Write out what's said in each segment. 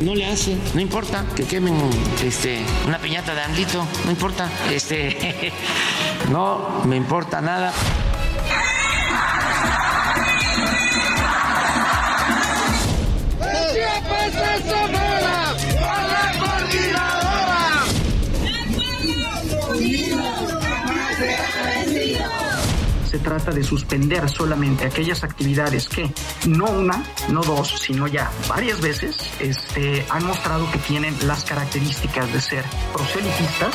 No le hace, no importa que quemen este, una piñata de Anglito, no importa, este, no me importa nada. Trata de suspender solamente aquellas actividades que no una, no dos, sino ya varias veces este, han mostrado que tienen las características de ser proselitistas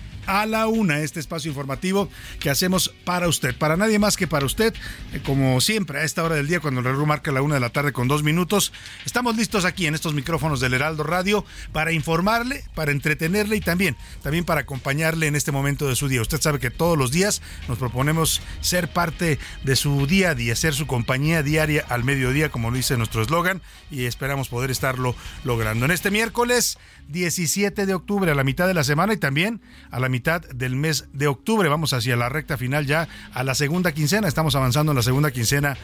a la una este espacio informativo que hacemos para usted, para nadie más que para usted, eh, como siempre a esta hora del día cuando el reloj marca la una de la tarde con dos minutos. Estamos listos aquí en estos micrófonos del Heraldo Radio para informarle, para entretenerle y también, también para acompañarle en este momento de su día. Usted sabe que todos los días nos proponemos ser parte de su día a día, ser su compañía diaria al mediodía, como lo dice nuestro eslogan, y esperamos poder estarlo logrando. En este miércoles 17 de octubre, a la mitad de la semana y también a la mitad del mes de octubre. Vamos hacia la recta final ya a la segunda quincena. Estamos avanzando en la segunda quincena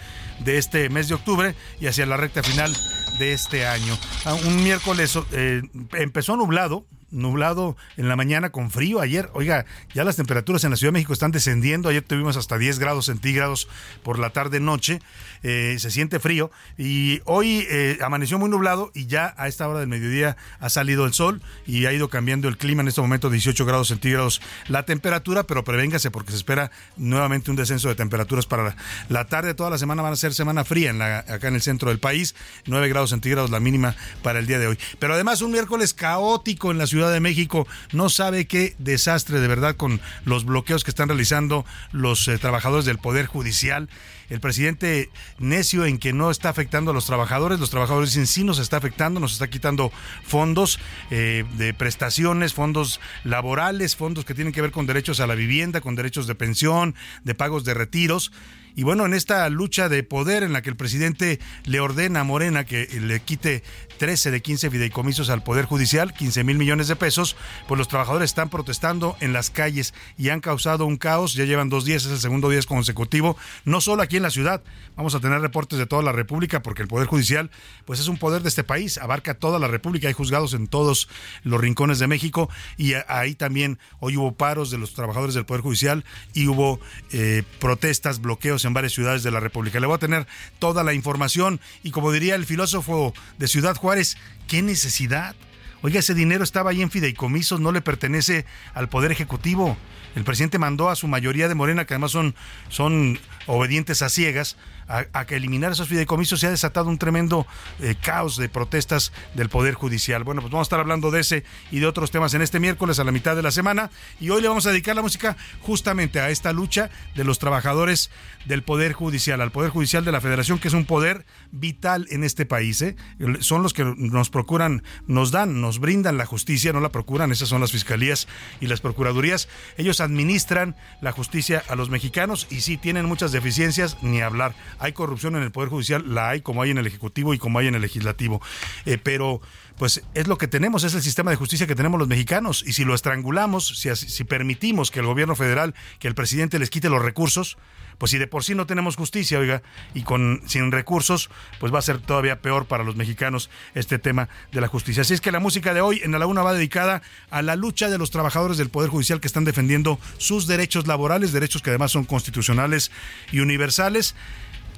de este mes de octubre y hacia la recta final de este año. Ah, un miércoles eh, empezó nublado, nublado en la mañana con frío. Ayer, oiga, ya las temperaturas en la Ciudad de México están descendiendo. Ayer tuvimos hasta 10 grados centígrados por la tarde-noche. Eh, se siente frío. Y hoy eh, amaneció muy nublado y ya a esta hora del mediodía ha salido el sol y ha ido cambiando el clima. En este momento 18 grados centígrados la temperatura, pero prevéngase porque se espera nuevamente un descenso de temperaturas para la tarde. Toda la semana van a ser semana fría en la, acá en el centro del país. 9 grados centígrados la mínima para el día de hoy. Pero además un miércoles caótico en la ciudad de México. No sabe qué desastre de verdad con los bloqueos que están realizando los eh, trabajadores del Poder Judicial. El presidente necio en que no está afectando a los trabajadores. Los trabajadores dicen sí nos está afectando, nos está quitando fondos eh, de prestaciones, fondos laborales, fondos que tienen que ver con derechos a la vivienda, con derechos de pensión, de pagos de retiros. Y bueno, en esta lucha de poder en la que el presidente le ordena a Morena que le quite 13 de 15 fideicomisos al Poder Judicial, 15 mil millones de pesos, pues los trabajadores están protestando en las calles y han causado un caos. Ya llevan dos días, es el segundo día consecutivo, no solo aquí en la ciudad. Vamos a tener reportes de toda la República porque el Poder Judicial, pues es un poder de este país, abarca toda la República. Hay juzgados en todos los rincones de México y ahí también hoy hubo paros de los trabajadores del Poder Judicial y hubo eh, protestas, bloqueos en varias ciudades de la República. Le voy a tener toda la información y como diría el filósofo de Ciudad Juárez, ¿qué necesidad? Oiga, ese dinero estaba ahí en fideicomisos, no le pertenece al Poder Ejecutivo. El presidente mandó a su mayoría de Morena, que además son, son obedientes a ciegas, a, que eliminar esos fideicomisos, se ha desatado un tremendo eh, caos de protestas del Poder Judicial. Bueno, pues vamos a estar hablando de ese y de otros temas en este miércoles a la mitad de la semana. Y hoy le vamos a dedicar la música justamente a esta lucha de los trabajadores del Poder Judicial, al Poder Judicial de la Federación, que es un poder vital en este país. ¿eh? Son los que nos procuran, nos dan, nos brindan la justicia, no la procuran, esas son las fiscalías y las procuradurías. Ellos administran la justicia a los mexicanos y sí tienen muchas deficiencias, ni hablar. Hay corrupción en el Poder Judicial, la hay como hay en el Ejecutivo y como hay en el Legislativo. Eh, pero pues es lo que tenemos, es el sistema de justicia que tenemos los mexicanos. Y si lo estrangulamos, si, si permitimos que el gobierno federal, que el presidente les quite los recursos, pues si de por sí no tenemos justicia, oiga, y con sin recursos, pues va a ser todavía peor para los mexicanos este tema de la justicia. Así es que la música de hoy en la Laguna va dedicada a la lucha de los trabajadores del Poder Judicial que están defendiendo sus derechos laborales, derechos que además son constitucionales y universales.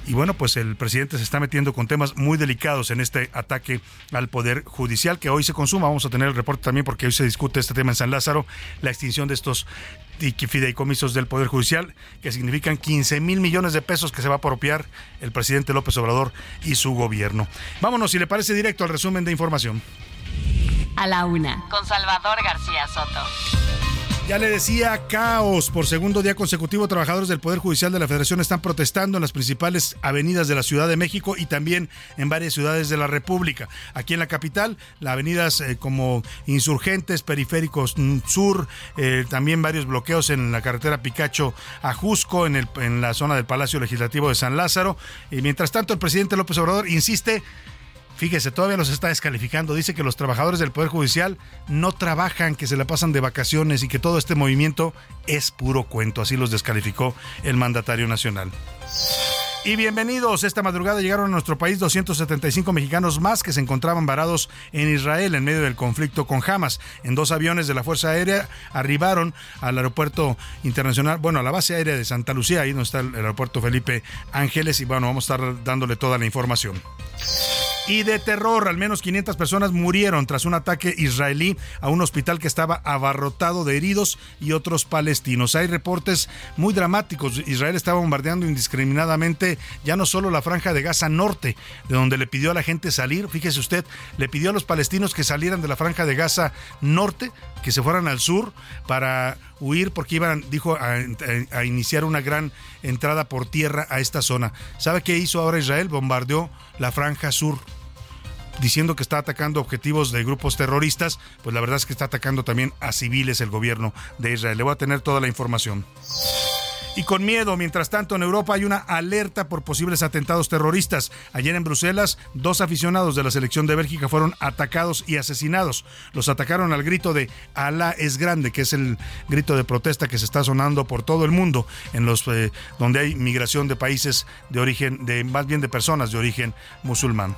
Y bueno, pues el presidente se está metiendo con temas muy delicados en este ataque al Poder Judicial que hoy se consuma. Vamos a tener el reporte también porque hoy se discute este tema en San Lázaro, la extinción de estos fideicomisos del Poder Judicial, que significan 15 mil millones de pesos que se va a apropiar el presidente López Obrador y su gobierno. Vámonos, si le parece directo al resumen de información. A la una, con Salvador García Soto. Ya le decía, caos. Por segundo día consecutivo, trabajadores del Poder Judicial de la Federación están protestando en las principales avenidas de la Ciudad de México y también en varias ciudades de la República. Aquí en la capital, las avenidas eh, como Insurgentes, Periféricos Sur, eh, también varios bloqueos en la carretera Picacho a Jusco, en la zona del Palacio Legislativo de San Lázaro. Y mientras tanto, el presidente López Obrador insiste Fíjese, todavía los está descalificando. Dice que los trabajadores del Poder Judicial no trabajan, que se la pasan de vacaciones y que todo este movimiento es puro cuento. Así los descalificó el mandatario nacional. Y bienvenidos. Esta madrugada llegaron a nuestro país 275 mexicanos más que se encontraban varados en Israel en medio del conflicto con Hamas. En dos aviones de la Fuerza Aérea arribaron al aeropuerto internacional, bueno, a la base aérea de Santa Lucía, ahí donde está el aeropuerto Felipe Ángeles. Y bueno, vamos a estar dándole toda la información y de terror. Al menos 500 personas murieron tras un ataque israelí a un hospital que estaba abarrotado de heridos y otros palestinos. Hay reportes muy dramáticos. Israel estaba bombardeando indiscriminadamente ya no solo la franja de Gaza norte, de donde le pidió a la gente salir. Fíjese usted, le pidió a los palestinos que salieran de la franja de Gaza norte, que se fueran al sur para huir porque iban, dijo, a, a, iniciar una gran entrada por tierra a esta zona. ¿Sabe qué hizo ahora Israel? Bombardeó la franja sur diciendo que está atacando objetivos de grupos terroristas, pues la verdad es que está atacando también a civiles el gobierno de Israel. Le voy a tener toda la información. Y con miedo, mientras tanto, en Europa hay una alerta por posibles atentados terroristas. Ayer en Bruselas, dos aficionados de la selección de Bélgica fueron atacados y asesinados. Los atacaron al grito de Alá es grande, que es el grito de protesta que se está sonando por todo el mundo, en los eh, donde hay migración de países de origen, de más bien de personas de origen musulmán.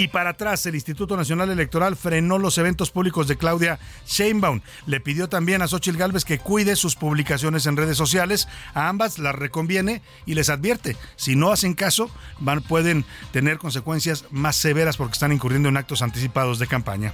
Y para atrás, el Instituto Nacional Electoral frenó los eventos públicos de Claudia Sheinbaum. Le pidió también a Xochitl Gálvez que cuide sus publicaciones en redes sociales. A ambas las reconviene y les advierte, si no hacen caso, van, pueden tener consecuencias más severas porque están incurriendo en actos anticipados de campaña.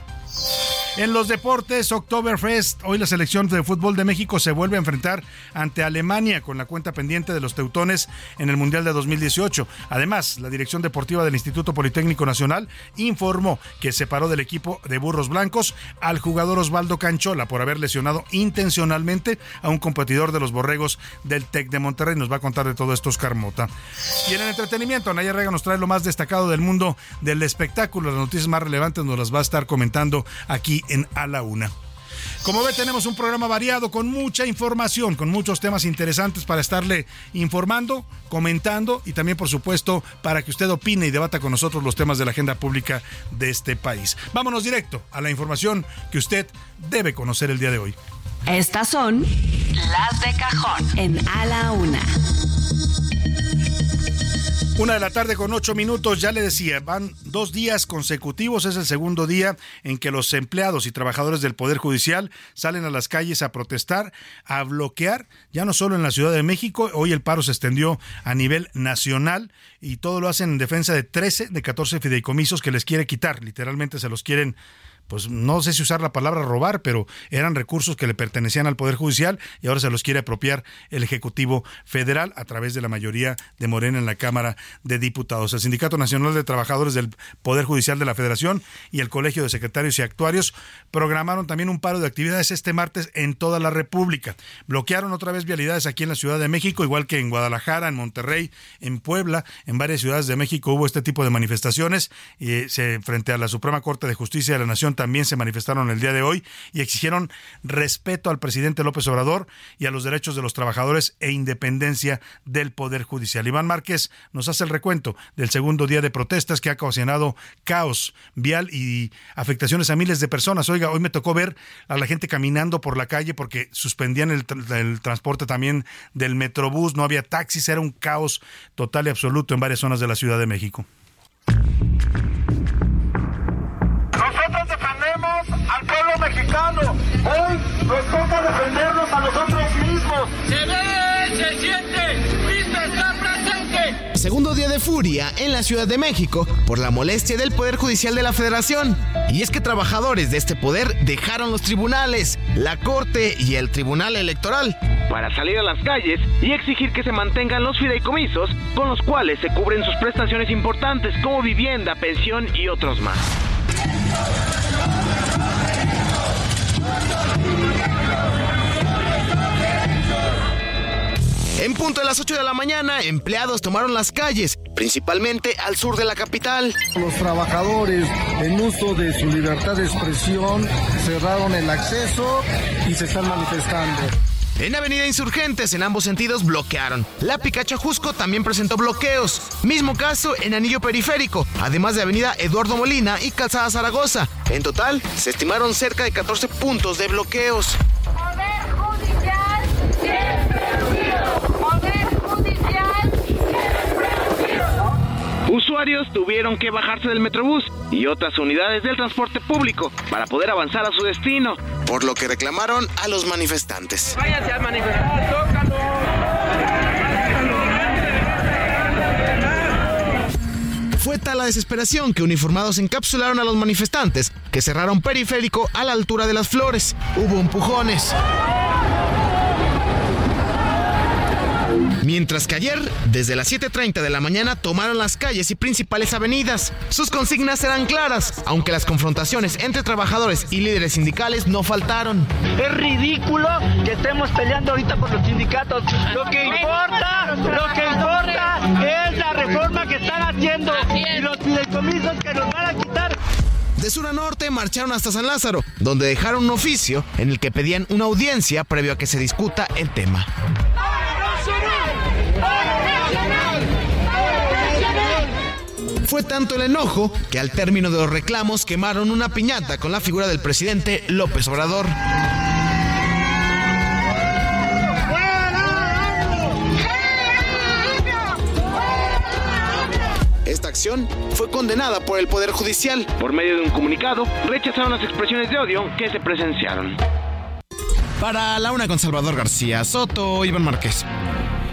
En los deportes, Oktoberfest, hoy la selección de fútbol de México se vuelve a enfrentar ante Alemania con la cuenta pendiente de los teutones en el Mundial de 2018. Además, la dirección deportiva del Instituto Politécnico Nacional informó que separó del equipo de burros blancos al jugador Osvaldo Canchola por haber lesionado intencionalmente a un competidor de los borregos del TEC de Monterrey. Nos va a contar de todo esto Oscar Mota. Y en el entretenimiento, Anaya Rega nos trae lo más destacado del mundo del espectáculo. Las noticias más relevantes nos las va a estar comentando aquí en A la Una. Como ve, tenemos un programa variado con mucha información, con muchos temas interesantes para estarle informando, comentando y también, por supuesto, para que usted opine y debata con nosotros los temas de la agenda pública de este país. Vámonos directo a la información que usted debe conocer el día de hoy. Estas son las de cajón en A la Una. Una de la tarde con ocho minutos, ya le decía, van dos días consecutivos, es el segundo día en que los empleados y trabajadores del Poder Judicial salen a las calles a protestar, a bloquear, ya no solo en la Ciudad de México, hoy el paro se extendió a nivel nacional y todo lo hacen en defensa de 13 de 14 fideicomisos que les quiere quitar, literalmente se los quieren pues no sé si usar la palabra robar, pero eran recursos que le pertenecían al Poder Judicial y ahora se los quiere apropiar el Ejecutivo Federal a través de la mayoría de Morena en la Cámara de Diputados. El Sindicato Nacional de Trabajadores del Poder Judicial de la Federación y el Colegio de Secretarios y Actuarios programaron también un paro de actividades este martes en toda la República. Bloquearon otra vez vialidades aquí en la Ciudad de México, igual que en Guadalajara, en Monterrey, en Puebla, en varias ciudades de México hubo este tipo de manifestaciones y se, frente a la Suprema Corte de Justicia de la Nación también se manifestaron el día de hoy y exigieron respeto al presidente López Obrador y a los derechos de los trabajadores e independencia del Poder Judicial. Iván Márquez nos hace el recuento del segundo día de protestas que ha ocasionado caos vial y afectaciones a miles de personas. Oiga, hoy me tocó ver a la gente caminando por la calle porque suspendían el, el transporte también del Metrobús, no había taxis, era un caos total y absoluto en varias zonas de la Ciudad de México. Mexicano. Hoy nos toca defendernos a nosotros mismos. Se ve, se siente, visto está presente. Segundo día de furia en la Ciudad de México por la molestia del Poder Judicial de la Federación. Y es que trabajadores de este poder dejaron los tribunales, la Corte y el Tribunal Electoral para salir a las calles y exigir que se mantengan los fideicomisos con los cuales se cubren sus prestaciones importantes como vivienda, pensión y otros más. En punto de las 8 de la mañana, empleados tomaron las calles, principalmente al sur de la capital. Los trabajadores, en uso de su libertad de expresión, cerraron el acceso y se están manifestando. En Avenida Insurgentes, en ambos sentidos, bloquearon. La Picacha Jusco también presentó bloqueos. Mismo caso en Anillo Periférico, además de Avenida Eduardo Molina y Calzada Zaragoza. En total, se estimaron cerca de 14 puntos de bloqueos. Poder Judicial Usuarios tuvieron que bajarse del Metrobús y otras unidades del transporte público para poder avanzar a su destino. Por lo que reclamaron a los manifestantes. Váyanse a manifestar, tócalo. Fue tal la desesperación que uniformados encapsularon a los manifestantes que cerraron periférico a la altura de las flores. Hubo empujones. Mientras que ayer, desde las 7.30 de la mañana, tomaron las calles y principales avenidas. Sus consignas eran claras, aunque las confrontaciones entre trabajadores y líderes sindicales no faltaron. Es ridículo que estemos peleando ahorita por los sindicatos. Lo que importa, lo que importa es la reforma que están haciendo y los fideicomisos que nos van a quitar. De sur a norte marcharon hasta San Lázaro, donde dejaron un oficio en el que pedían una audiencia previo a que se discuta el tema. Fue tanto el enojo que al término de los reclamos quemaron una piñata con la figura del presidente López Obrador. Esta acción fue condenada por el Poder Judicial. Por medio de un comunicado, rechazaron las expresiones de odio que se presenciaron. Para la una con Salvador García Soto, Iván Márquez.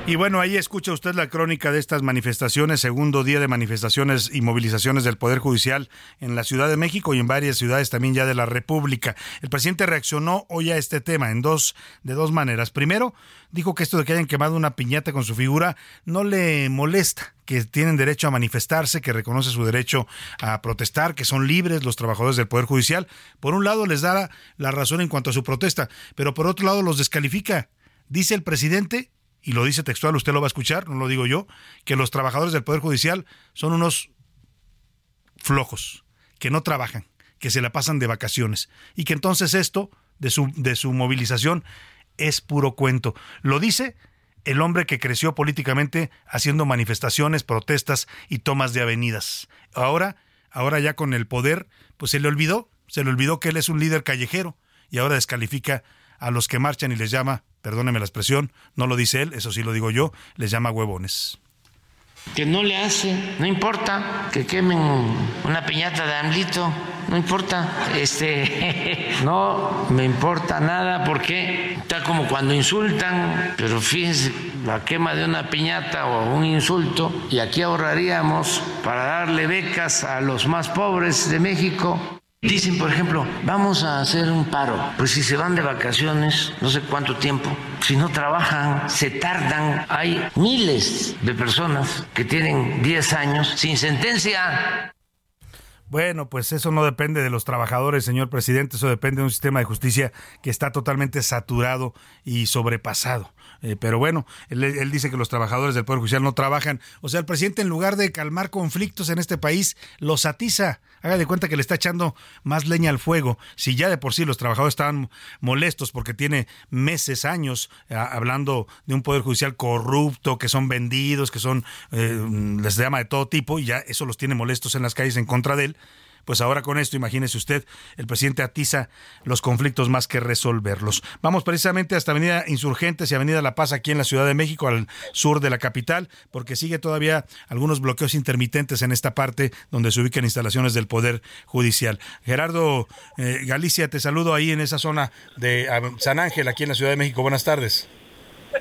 Y bueno, ahí escucha usted la crónica de estas manifestaciones, segundo día de manifestaciones y movilizaciones del Poder Judicial en la Ciudad de México y en varias ciudades también ya de la República. El presidente reaccionó hoy a este tema en dos, de dos maneras. Primero, dijo que esto de que hayan quemado una piñata con su figura no le molesta, que tienen derecho a manifestarse, que reconoce su derecho a protestar, que son libres los trabajadores del Poder Judicial. Por un lado les da la razón en cuanto a su protesta, pero por otro lado los descalifica. Dice el presidente y lo dice textual, usted lo va a escuchar, no lo digo yo, que los trabajadores del Poder Judicial son unos flojos, que no trabajan, que se la pasan de vacaciones y que entonces esto de su, de su movilización es puro cuento. Lo dice el hombre que creció políticamente haciendo manifestaciones, protestas y tomas de avenidas. Ahora, ahora ya con el poder, pues se le olvidó, se le olvidó que él es un líder callejero y ahora descalifica a los que marchan y les llama perdóneme la expresión, no lo dice él, eso sí lo digo yo, les llama huevones. Que no le hace, no importa que quemen una piñata de AMLito, no importa, este, no me importa nada porque está como cuando insultan, pero fíjense, la quema de una piñata o un insulto, y aquí ahorraríamos para darle becas a los más pobres de México. Dicen, por ejemplo, vamos a hacer un paro. Pues si se van de vacaciones, no sé cuánto tiempo, si no trabajan, se tardan. Hay miles de personas que tienen 10 años sin sentencia. Bueno, pues eso no depende de los trabajadores, señor presidente, eso depende de un sistema de justicia que está totalmente saturado y sobrepasado. Eh, pero bueno, él, dice que los trabajadores del Poder Judicial no trabajan. O sea, el presidente en lugar de calmar conflictos en este país, los atiza. Haga de cuenta que le está echando más leña al fuego. Si ya de por sí los trabajadores estaban molestos porque tiene meses, años, eh, hablando de un Poder Judicial corrupto, que son vendidos, que son, eh, les llama de todo tipo, y ya eso los tiene molestos en las calles en contra de él pues ahora con esto, imagínese usted, el presidente atiza los conflictos más que resolverlos. Vamos precisamente hasta Avenida Insurgentes y Avenida La Paz aquí en la Ciudad de México, al sur de la capital, porque sigue todavía algunos bloqueos intermitentes en esta parte donde se ubican instalaciones del Poder Judicial. Gerardo eh, Galicia, te saludo ahí en esa zona de San Ángel, aquí en la Ciudad de México. Buenas tardes.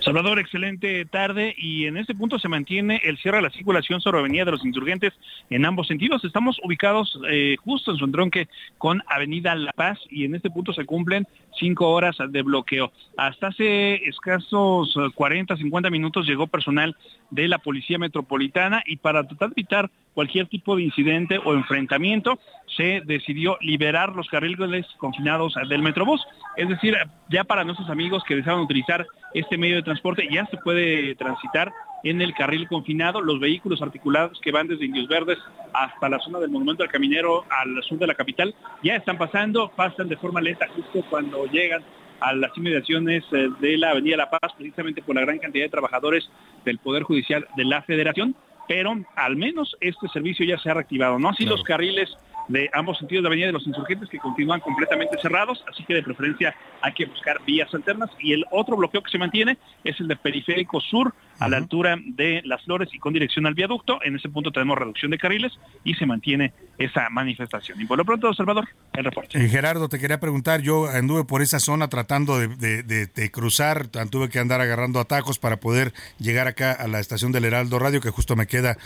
Salvador, excelente tarde y en este punto se mantiene el cierre de la circulación sobre Avenida de los Insurgentes en ambos sentidos. Estamos ubicados eh, justo en su entronque con Avenida La Paz y en este punto se cumplen cinco horas de bloqueo. Hasta hace escasos 40, 50 minutos llegó personal de la Policía Metropolitana y para tratar de evitar cualquier tipo de incidente o enfrentamiento, se decidió liberar los carriles confinados del Metrobús. Es decir, ya para nuestros amigos que desean utilizar este medio de transporte, ya se puede transitar en el carril confinado. Los vehículos articulados que van desde Indios Verdes hasta la zona del Monumento al Caminero al sur de la capital ya están pasando, pasan de forma lenta justo cuando llegan a las inmediaciones eh, de la Avenida La Paz, precisamente por la gran cantidad de trabajadores del Poder Judicial de la Federación, pero al menos este servicio ya se ha reactivado, no así los carriles de ambos sentidos de la Avenida de los Insurgentes que continúan completamente cerrados, así que de preferencia hay que buscar vías alternas. Y el otro bloqueo que se mantiene es el de Periférico Sur, a la altura de Las Flores y con dirección al viaducto. En ese punto tenemos reducción de carriles y se mantiene esa manifestación. Y por lo pronto, Salvador, el reporte. Eh, Gerardo, te quería preguntar, yo anduve por esa zona tratando de, cruzar, tuve que andar agarrando atajos para poder llegar acá a la estación del Heraldo Radio, que justo me queda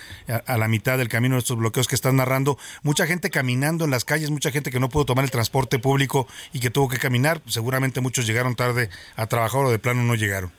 a, la mitad del camino de estos bloqueos que están narrando. Mucha gente caminando en las calles, mucha gente que no pudo tomar el transporte público y que tuvo que caminar. Seguramente muchos llegaron tarde a trabajar o de plano no llegaron.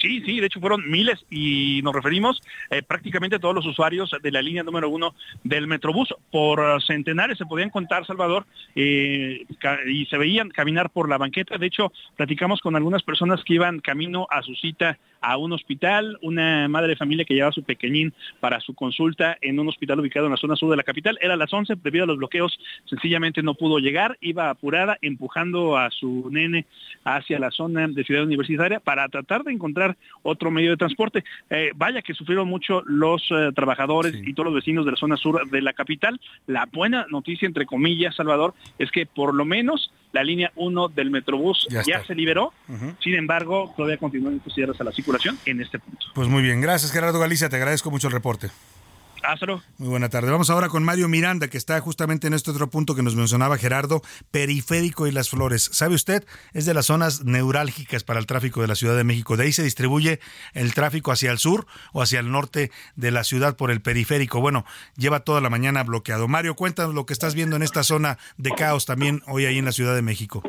Sí, sí, de hecho fueron miles y nos referimos eh, prácticamente todos los usuarios de la línea número uno del Metrobús. Por centenares se podían contar, Salvador, eh, y se veían caminar por la banqueta. De hecho, platicamos con algunas personas que iban camino a su cita a un hospital, una madre de familia que llevaba a su pequeñín para su consulta en un hospital ubicado en la zona sur de la capital. Era a las 11, debido a los bloqueos, sencillamente no pudo llegar, iba apurada, empujando a su nene hacia la zona de Ciudad Universitaria para tratar de encontrar otro medio de transporte. Eh, vaya que sufrieron mucho los eh, trabajadores y todos los vecinos de la zona sur de la capital. La buena noticia, entre comillas, Salvador, es que por lo menos la línea 1 del Metrobús ya, se liberó. Sin embargo, todavía continúan cierres a la circulación en este punto. Pues muy bien. Gracias, Gerardo Galicia. Te agradezco mucho el reporte. Muy buena tarde. Vamos ahora con Mario Miranda, que está justamente en este otro punto que nos mencionaba Gerardo, Periférico y Las Flores. ¿Sabe usted? Es de las zonas neurálgicas para el tráfico de la Ciudad de México. De ahí se distribuye el tráfico hacia el sur o hacia el norte de la ciudad por el periférico. Bueno, lleva toda la mañana bloqueado. Mario, cuéntanos lo que estás viendo en esta zona de caos también hoy ahí en la Ciudad de México.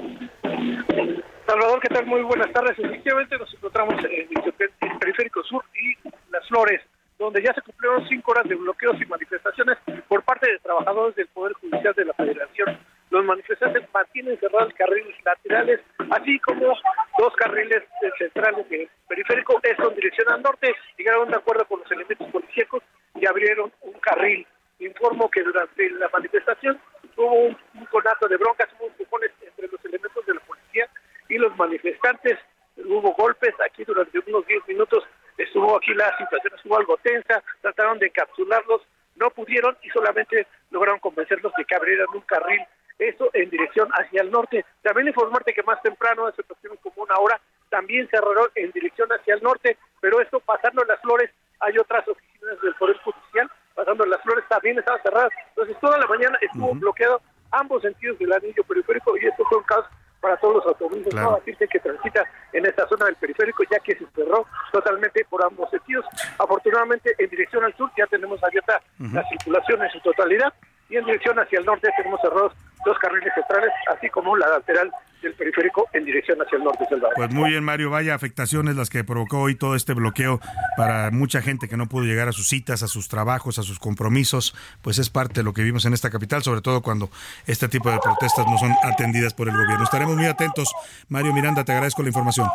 Salvador, ¿qué tal? Muy buenas tardes. Efectivamente nos encontramos en el periférico sur y Las Flores donde ya se cumplieron cinco horas de bloqueos y manifestaciones por parte de trabajadores del Poder Judicial de la Federación. Los manifestantes mantienen cerrados carriles laterales, así como dos carriles centrales del periférico, esto en dirección al norte, llegaron de acuerdo con los elementos policíacos y abrieron un carril. Informo que durante la manifestación hubo un, conato de broncas, hubo empujones entre los elementos de la policía y los manifestantes, hubo golpes aquí durante unos 10 minutos estuvo aquí la situación estuvo algo tensa, trataron de encapsularlos, no pudieron y solamente lograron convencerlos de que abrieran un carril, eso en dirección hacia el norte. También informarte que más temprano, hace como una hora, también cerraron en dirección hacia el norte, pero esto pasando las flores, hay otras oficinas del Poder Judicial, pasando las flores también estaban cerradas, entonces toda la mañana estuvo bloqueado ambos sentidos del anillo periférico y esto fue un caos para todos los automovilistas claro. que transita en esta zona del periférico, ya que se cerró totalmente por ambos sentidos. Afortunadamente, en dirección al sur ya tenemos abierta la circulación en su totalidad y en dirección hacia el norte tenemos cerrados dos carriles centrales, así como la lateral del periférico en dirección hacia el norte Salvador. Pues muy bien, Mario, vaya afectaciones las que provocó hoy todo este bloqueo para mucha gente que no pudo llegar a sus citas, a sus trabajos, a sus compromisos, pues es parte de lo que vimos en esta capital, sobre todo cuando este tipo de protestas no son atendidas por el gobierno. Estaremos muy atentos. Mario Miranda, te agradezco la información.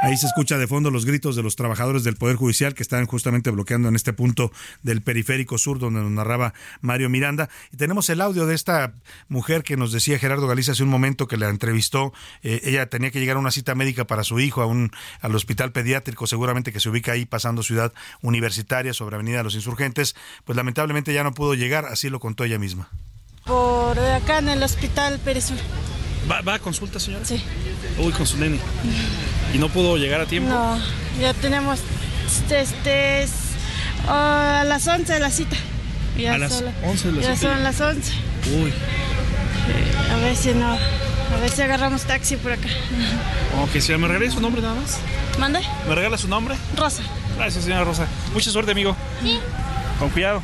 Ahí se escucha de fondo los gritos de los trabajadores del Poder Judicial que están justamente bloqueando en este punto del periférico sur donde nos narraba Mario Miranda. Y tenemos el audio de esta mujer que nos decía Gerardo Galicia hace un momento que la entrevistó. Eh, ella tenía que llegar a una cita médica para su hijo a un, al hospital pediátrico, seguramente que se ubica ahí pasando Ciudad Universitaria sobre Avenida de los Insurgentes. Pues lamentablemente ya no pudo llegar, así lo contó ella misma. Por acá en el hospital Perisur. ¿Va, a consulta, señora? Sí. Uy, con su nene. ¿Y no pudo llegar a tiempo? No, ya tenemos este, este a las 11 de la cita. a las 11 de la ya cita. son las 11. Uy. A ver si no, a ver si agarramos taxi por acá. Ok, señora, ¿me regala su nombre nada más? ¿Mande? ¿Me regala su nombre? Rosa. Gracias, señora Rosa. Mucha suerte, amigo. Sí. Con cuidado.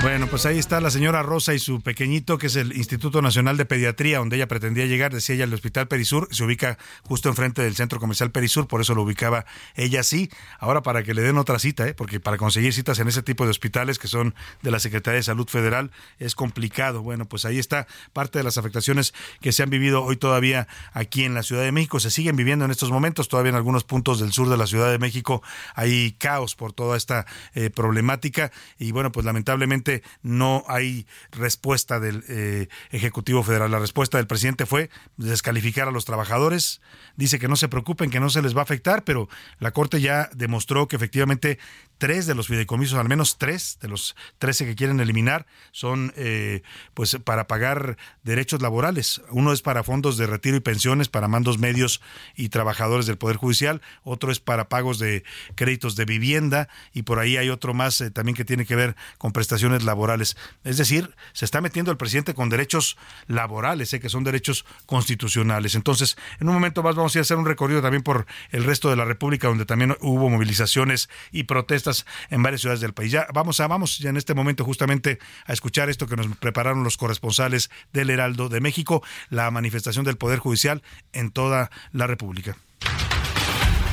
Bueno, pues ahí está la señora Rosa y su pequeñito, que es el Instituto Nacional de Pediatría, donde ella pretendía llegar, decía ella, el Hospital Perisur, se ubica justo enfrente del Centro Comercial Perisur, por eso lo ubicaba ella sí. Ahora para que le den otra cita, ¿eh? porque para conseguir citas en ese tipo de hospitales que son de la Secretaría de Salud Federal es complicado. Bueno, pues ahí está parte de las afectaciones que se han vivido hoy todavía aquí en la Ciudad de México, se siguen viviendo en estos momentos, todavía en algunos puntos del sur de la Ciudad de México hay caos por toda esta eh, problemática y bueno, pues lamentablemente no hay respuesta del eh, Ejecutivo Federal. La respuesta del presidente fue descalificar a los trabajadores. Dice que no se preocupen, que no se les va a afectar, pero la Corte ya demostró que efectivamente tres de los fideicomisos, al menos tres de los trece que quieren eliminar, son eh, pues para pagar derechos laborales. Uno es para fondos de retiro y pensiones para mandos medios y trabajadores del Poder Judicial, otro es para pagos de créditos de vivienda y por ahí hay otro más eh, también que tiene que ver con prestaciones laborales. Es decir, se está metiendo el presidente con derechos laborales, eh, que son derechos constitucionales. Entonces, en un momento más vamos a ir a hacer un recorrido también por el resto de la República, donde también hubo movilizaciones y protestas en varias ciudades del país. Ya vamos a vamos ya en este momento justamente a escuchar esto que nos prepararon los corresponsales del Heraldo de México, la manifestación del Poder Judicial en toda la República.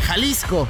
Jalisco.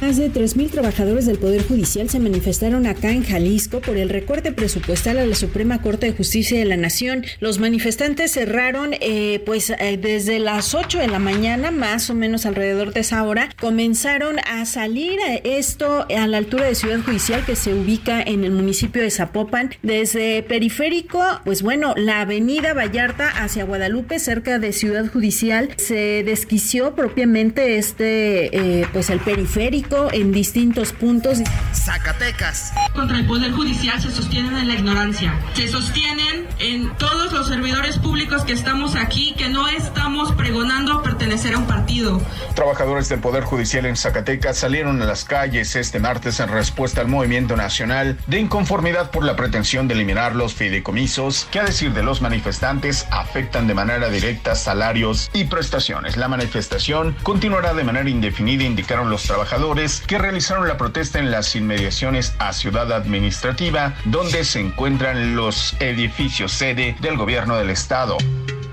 Más de 3.000 trabajadores del Poder Judicial se manifestaron acá en Jalisco por el recorte presupuestal a la Suprema Corte de Justicia de la Nación. Los manifestantes cerraron eh, pues eh, desde las 8 de la mañana, más o menos alrededor de esa hora, comenzaron a salir esto a la altura de Ciudad Judicial que se ubica en el municipio de Zapopan. Desde periférico, pues bueno, la avenida Vallarta hacia Guadalupe, cerca de Ciudad Judicial, se desquició propiamente este, eh, pues el periférico en distintos puntos. Zacatecas. Contra el Poder Judicial se sostienen en la ignorancia. Se sostienen en todos los servidores públicos que estamos aquí que no estamos pregonando pertenecer a un partido. Trabajadores del Poder Judicial en Zacatecas salieron a las calles este martes en respuesta al movimiento nacional de inconformidad por la pretensión de eliminar los fideicomisos que a decir de los manifestantes afectan de manera directa salarios y prestaciones. La manifestación continuará de manera indefinida, indicaron los trabajadores que realizaron la protesta en las inmediaciones a Ciudad Administrativa, donde se encuentran los edificios sede del gobierno del estado.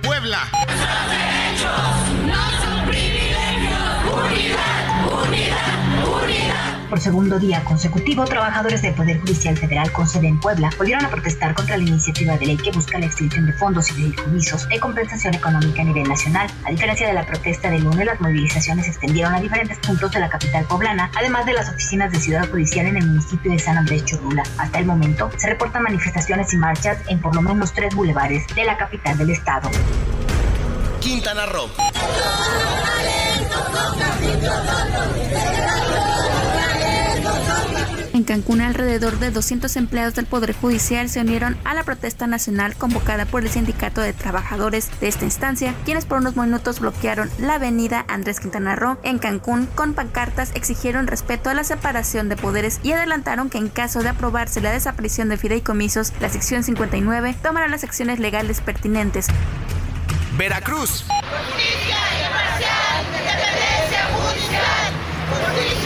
Puebla. Por segundo día consecutivo, trabajadores del Poder Judicial Federal con sede en Puebla volvieron a protestar contra la iniciativa de ley que busca la extinción de fondos y fideicomisos de compensación económica a nivel nacional. A diferencia de la protesta del lunes, las movilizaciones se extendieron a diferentes puntos de la capital poblana, además de las oficinas de Ciudad Judicial en el municipio de San Andrés Cholula. Hasta el momento, se reportan manifestaciones y marchas en por lo menos tres bulevares de la capital del estado. Quintana Roo. En Cancún, alrededor de 200 empleados del Poder Judicial se unieron a la protesta nacional convocada por el Sindicato de Trabajadores de esta instancia, quienes por unos minutos bloquearon la avenida Andrés Quintana Roo en Cancún con pancartas exigieron respeto a la separación de poderes y adelantaron que en caso de aprobarse la desaparición de fideicomisos, la sección 59 tomará las acciones legales pertinentes. Veracruz. Justicia imparcial, independencia judicial. Justicia.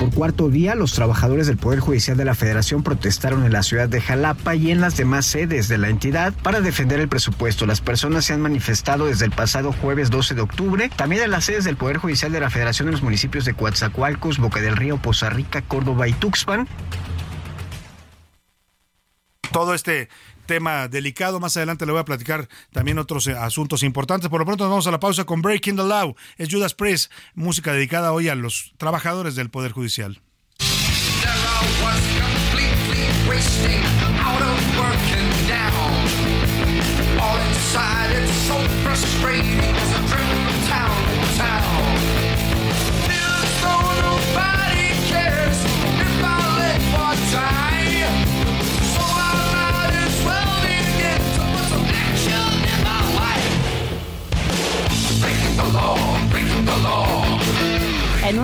Por cuarto día, los trabajadores del Poder Judicial de la Federación protestaron en la ciudad de Jalapa y en las demás sedes de la entidad para defender el presupuesto. Las personas se han manifestado desde el pasado jueves 12 de octubre, también en las sedes del Poder Judicial de la Federación en los municipios de Coatzacoalcos, Boca del Río, Poza Rica, Córdoba y Tuxpan. Todo este tema delicado. Más adelante le voy a platicar también otros eh, asuntos importantes. Por lo pronto nos vamos a la pausa con Breaking the Law. Es Judas Priest, música dedicada hoy a los trabajadores del Poder Judicial.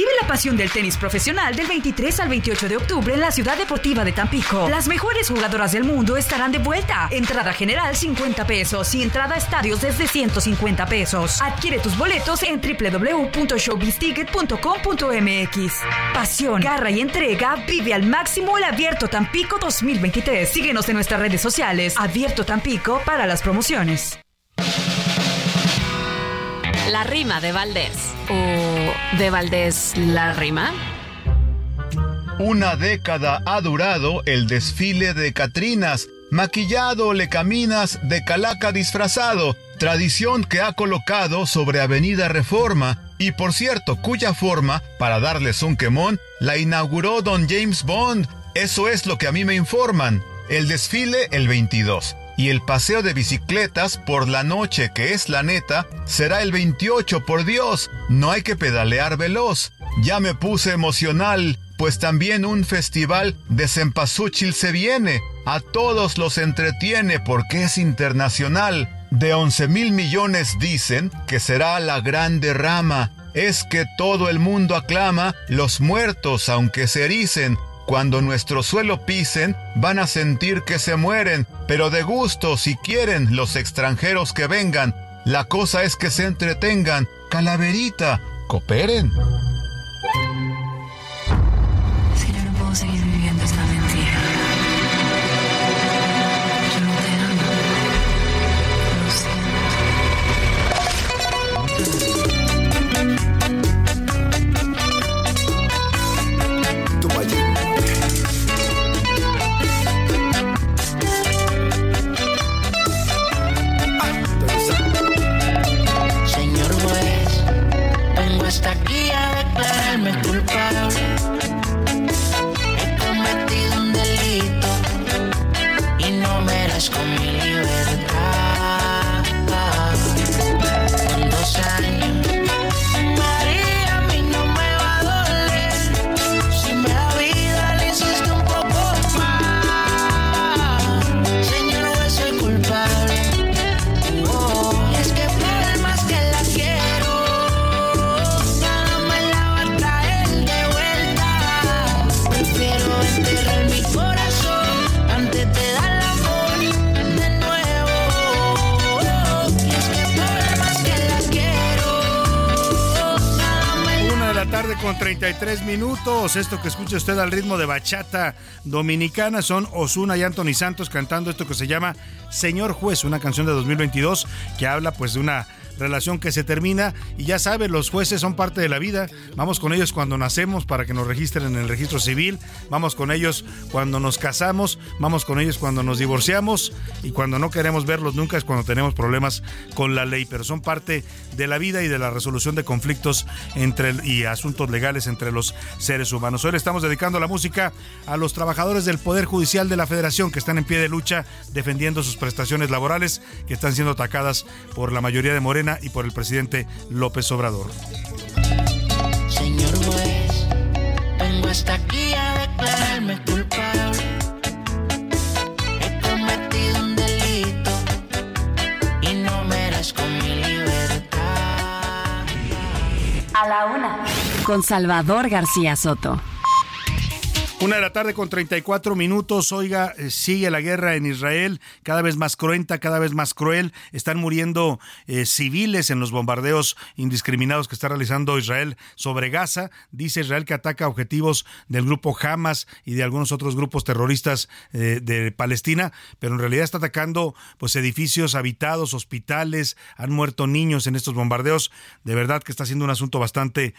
Vive la pasión del tenis profesional del 23 al 28 de octubre en la Ciudad Deportiva de Tampico. Las mejores jugadoras del mundo estarán de vuelta. Entrada general 50 pesos y entrada a estadios desde 150 pesos. Adquiere tus boletos en www.showbizticket.com.mx. Pasión, garra y entrega. Vive al máximo el Abierto Tampico 2023. Síguenos en nuestras redes sociales. Abierto Tampico para las promociones. La rima de Valdés. ¿O de Valdés la rima? Una década ha durado el desfile de Catrinas. Maquillado le caminas de calaca disfrazado, tradición que ha colocado sobre Avenida Reforma y por cierto cuya forma, para darles un quemón, la inauguró don James Bond. Eso es lo que a mí me informan. El desfile el 22 y el paseo de bicicletas por la noche, que es la neta, será el 28, por Dios. No hay que pedalear veloz. Ya me puse emocional, pues también un festival de cempasúchil se viene. A todos los entretiene porque es internacional. De 11 mil millones dicen que será la gran derrama. Es que todo el mundo aclama los muertos aunque se ericen cuando nuestro suelo pisen, van a sentir que se mueren, pero de gusto si quieren los extranjeros que vengan. La cosa es que se entretengan. Calaverita, cooperen. Yo no puedo seguir con 33 minutos. Esto que escucha usted al ritmo de bachata dominicana son Osuna y Anthony Santos cantando esto que se llama Señor Juez, una canción de 2022 que habla pues de una relación que se termina y ya sabe, los jueces son parte de la vida. Vamos con ellos cuando nacemos para que nos registren en el registro civil, vamos con ellos cuando nos casamos, vamos con ellos cuando nos divorciamos. Y cuando no queremos verlos nunca es cuando tenemos problemas con la ley, pero son parte de la vida y de la resolución de conflictos entre y asuntos legales entre los seres humanos. Hoy le estamos dedicando la música a los trabajadores del Poder Judicial de la Federación que están en pie de lucha defendiendo sus prestaciones laborales que están siendo atacadas por la mayoría de Morena y por el presidente López Obrador. Señor juez, vengo hasta aquí a declararme culpable. He cometido un delito y no merezco mi libertad. A la Una con Salvador García Soto. Una de la tarde con 34 minutos. Oiga, eh, sigue la guerra en Israel, cada vez más cruenta, cada vez más cruel. Están muriendo eh, civiles en los bombardeos indiscriminados que está realizando Israel sobre Gaza. Dice Israel que ataca objetivos del grupo Hamas y de algunos otros grupos terroristas eh, de Palestina, pero en realidad está atacando pues edificios habitados, hospitales. Han muerto niños en estos bombardeos. De verdad que está siendo un asunto bastante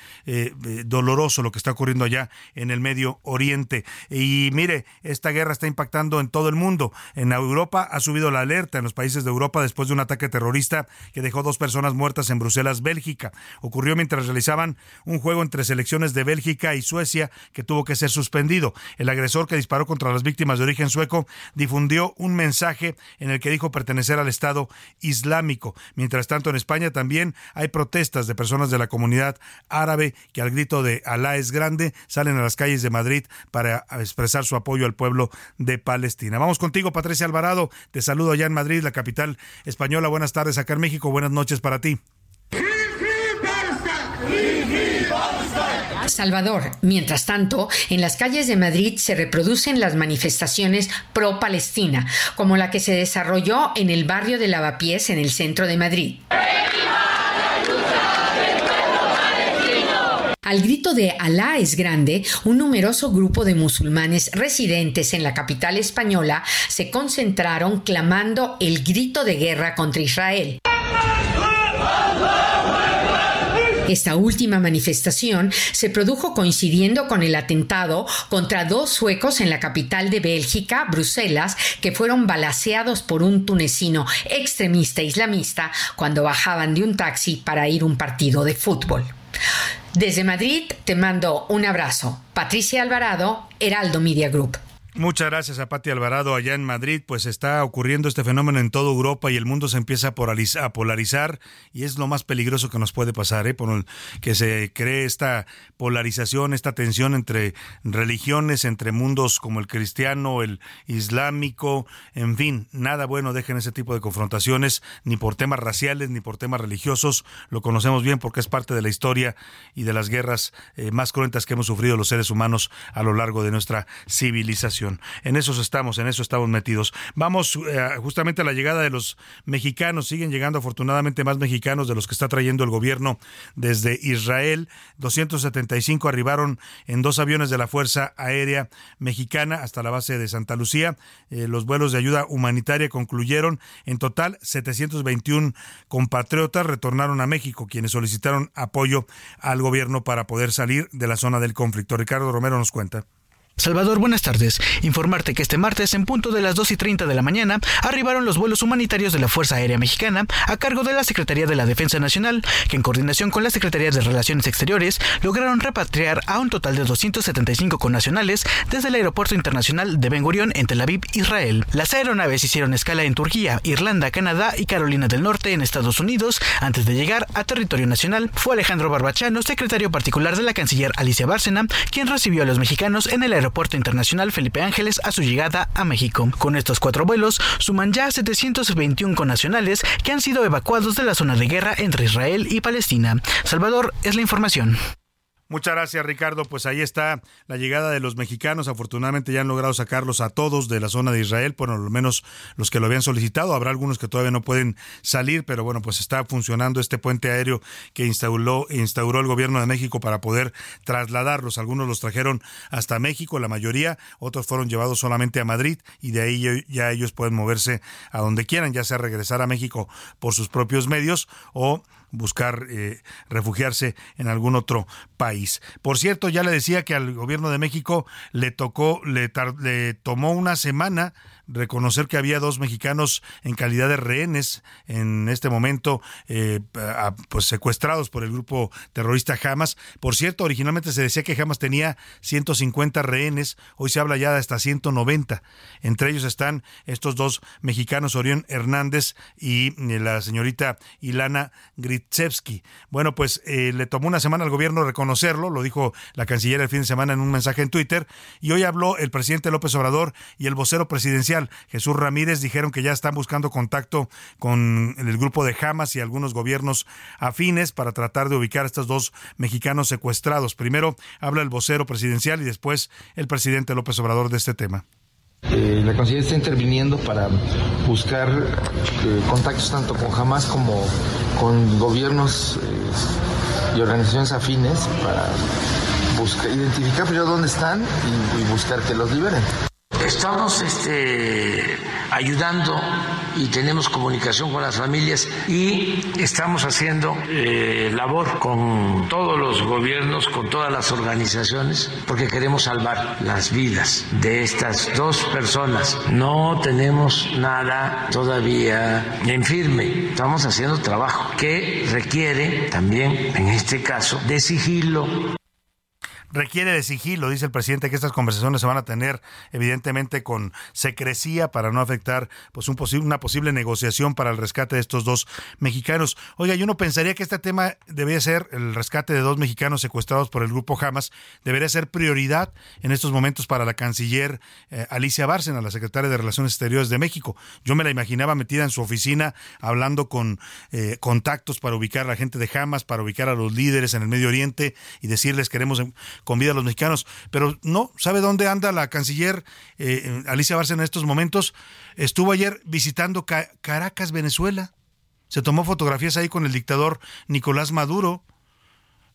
doloroso lo que está ocurriendo allá en el Medio Oriente. Y mire, esta guerra está impactando en todo el mundo. En Europa ha subido la alerta en los países de Europa después de un ataque terrorista que dejó dos personas muertas en Bruselas, Bélgica. Ocurrió mientras realizaban un juego entre selecciones de Bélgica y Suecia que tuvo que ser suspendido. El agresor que disparó contra las víctimas de origen sueco difundió un mensaje en el que dijo pertenecer al Estado Islámico. Mientras tanto, en España también hay protestas de personas de la comunidad árabe que al grito de Alá es grande salen a las calles de Madrid para para expresar su apoyo al pueblo de Palestina. Vamos contigo, Patricia Alvarado. Te saludo allá en Madrid, la capital española. Buenas tardes acá en México. Buenas noches para ti. Salvador. Mientras tanto, en las calles de Madrid se reproducen las manifestaciones pro-Palestina, como la que se desarrolló en el barrio de Lavapiés en el centro de Madrid. Al grito de Alá es grande, un numeroso grupo de musulmanes residentes en la capital española se concentraron clamando el grito de guerra contra Israel. Esta última manifestación se produjo coincidiendo con el atentado contra dos suecos en la capital de Bélgica, Bruselas, que fueron balaceados por un tunecino extremista islamista cuando bajaban de un taxi para ir a un partido de fútbol. Desde Madrid te mando un abrazo. Patricia Alvarado, Heraldo Media Group. Muchas gracias a Pati Alvarado allá en Madrid. Pues está ocurriendo este fenómeno en toda Europa y el mundo se empieza a polarizar, y es lo más peligroso que nos puede pasar, ¿eh? por que se cree esta polarización, esta tensión entre religiones, entre mundos como el cristiano, el islámico, en fin, nada bueno dejen ese tipo de confrontaciones, ni por temas raciales, ni por temas religiosos. Lo conocemos bien porque es parte de la historia y de las guerras eh, más cruentas que hemos sufrido los seres humanos a lo largo de nuestra civilización. En eso estamos, en eso estamos metidos. Vamos eh, justamente a la llegada de los mexicanos. Siguen llegando afortunadamente más mexicanos de los que está trayendo el gobierno desde Israel. 275 arribaron en dos aviones de la Fuerza Aérea Mexicana hasta la base de Santa Lucía. Eh, los vuelos de ayuda humanitaria concluyeron. En total, 721 compatriotas retornaron a México, quienes solicitaron apoyo al gobierno para poder salir de la zona del conflicto. Ricardo Romero nos cuenta. Salvador, buenas tardes. Informarte que este martes, en punto de las 2 y 30 de la mañana, arribaron los vuelos humanitarios de la Fuerza Aérea Mexicana a cargo de la Secretaría de la Defensa Nacional, que en coordinación con la Secretaría de Relaciones Exteriores lograron repatriar a un total de 275 connacionales desde el Aeropuerto Internacional de Ben Gurion en Tel Aviv, Israel. Las aeronaves hicieron escala en Turquía, Irlanda, Canadá y Carolina del Norte en Estados Unidos antes de llegar a territorio nacional. Fue Alejandro Barbachano, secretario particular de la canciller Alicia Bárcena, quien recibió a los mexicanos en el Aeropuerto Internacional Felipe Ángeles a su llegada a México. Con estos cuatro vuelos, suman ya 721 connacionales que han sido evacuados de la zona de guerra entre Israel y Palestina. Salvador es la información. Muchas gracias, Ricardo. Pues ahí está la llegada de los mexicanos. Afortunadamente ya han logrado sacarlos a todos de la zona de Israel, por lo menos los que lo habían solicitado. Habrá algunos que todavía no pueden salir, pero bueno, pues está funcionando este puente aéreo que instauró, instauró el gobierno de México para poder trasladarlos. Algunos los trajeron hasta México, la mayoría, otros fueron llevados solamente a Madrid y de ahí ya ellos pueden moverse a donde quieran, ya sea regresar a México por sus propios medios o buscar eh, refugiarse en algún otro país. Por cierto, ya le decía que al gobierno de México le tocó, le, le tomó una semana reconocer que había dos mexicanos en calidad de rehenes en este momento, eh, pues secuestrados por el grupo terrorista Hamas. Por cierto, originalmente se decía que Hamas tenía 150 rehenes, hoy se habla ya de hasta 190. Entre ellos están estos dos mexicanos, Orión Hernández y eh, la señorita Ilana Gritsevsky. Bueno, pues eh, le tomó una semana al gobierno reconocerlo, lo dijo la canciller el fin de semana en un mensaje en Twitter, y hoy habló el presidente López Obrador y el vocero presidencial Jesús Ramírez, dijeron que ya están buscando contacto con el grupo de Hamas y algunos gobiernos afines para tratar de ubicar a estos dos mexicanos secuestrados. Primero habla el vocero presidencial y después el presidente López Obrador de este tema. Eh, la Cancillería está interviniendo para buscar eh, contactos tanto con Hamas como con gobiernos eh, y organizaciones afines para buscar, identificar primero dónde están y buscar que los liberen. Estamos este, ayudando y tenemos comunicación con las familias y estamos haciendo eh, labor con todos los gobiernos, con todas las organizaciones, porque queremos salvar las vidas de estas dos personas. No tenemos nada todavía en firme, estamos haciendo trabajo que requiere también, en este caso, de sigilo requiere de sigilo, dice el presidente, que estas conversaciones se van a tener evidentemente con secrecía para no afectar pues un posible, una posible negociación para el rescate de estos dos mexicanos. Oiga, yo no pensaría que este tema debería ser el rescate de dos mexicanos secuestrados por el grupo Hamas, debería ser prioridad en estos momentos para la canciller eh, Alicia Bárcena, la secretaria de Relaciones Exteriores de México. Yo me la imaginaba metida en su oficina hablando con eh, contactos para ubicar a la gente de Hamas, para ubicar a los líderes en el Medio Oriente y decirles queremos con vida a los mexicanos. Pero no, ¿sabe dónde anda la canciller eh, Alicia Bárcena en estos momentos? Estuvo ayer visitando Caracas, Venezuela. Se tomó fotografías ahí con el dictador Nicolás Maduro.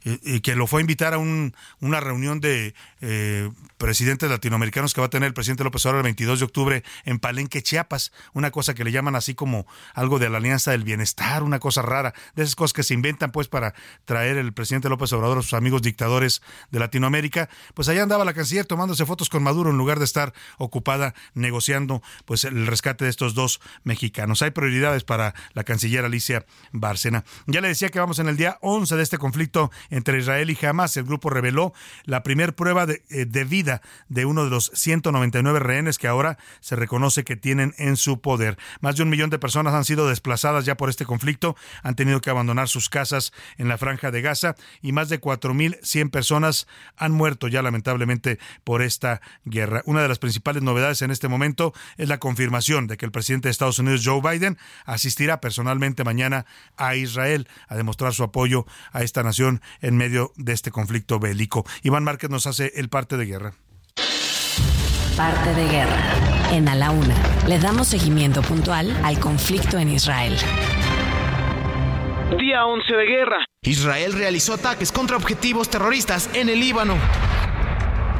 Eh, que lo fue a invitar a un, una reunión de eh, presidentes latinoamericanos que va a tener el presidente López Obrador el 22 de octubre en Palenque, Chiapas, una cosa que le llaman así como algo de la Alianza del Bienestar, una cosa rara, de esas cosas que se inventan pues para traer el presidente López Obrador a sus amigos dictadores de Latinoamérica, pues allá andaba la canciller tomándose fotos con Maduro en lugar de estar ocupada negociando pues el rescate de estos dos mexicanos. Hay prioridades para la canciller Alicia Bárcena. Ya le decía que vamos en el día 11 de este conflicto entre Israel y Hamas. El grupo reveló la primer prueba de, eh, de vida de uno de los 199 rehenes que ahora se reconoce que tienen en su poder. Más de un millón de personas han sido desplazadas ya por este conflicto, han tenido que abandonar sus casas en la franja de Gaza y más de 4.100 personas han muerto ya lamentablemente por esta guerra. Una de las principales novedades en este momento es la confirmación de que el presidente de Estados Unidos, Joe Biden, asistirá personalmente mañana a Israel a demostrar su apoyo a esta nación en medio de este conflicto bélico. Iván Márquez nos hace el parte de guerra. Parte de guerra. En A la Una le damos seguimiento puntual al conflicto en Israel. Día 11 de guerra. Israel realizó ataques contra objetivos terroristas en el Líbano.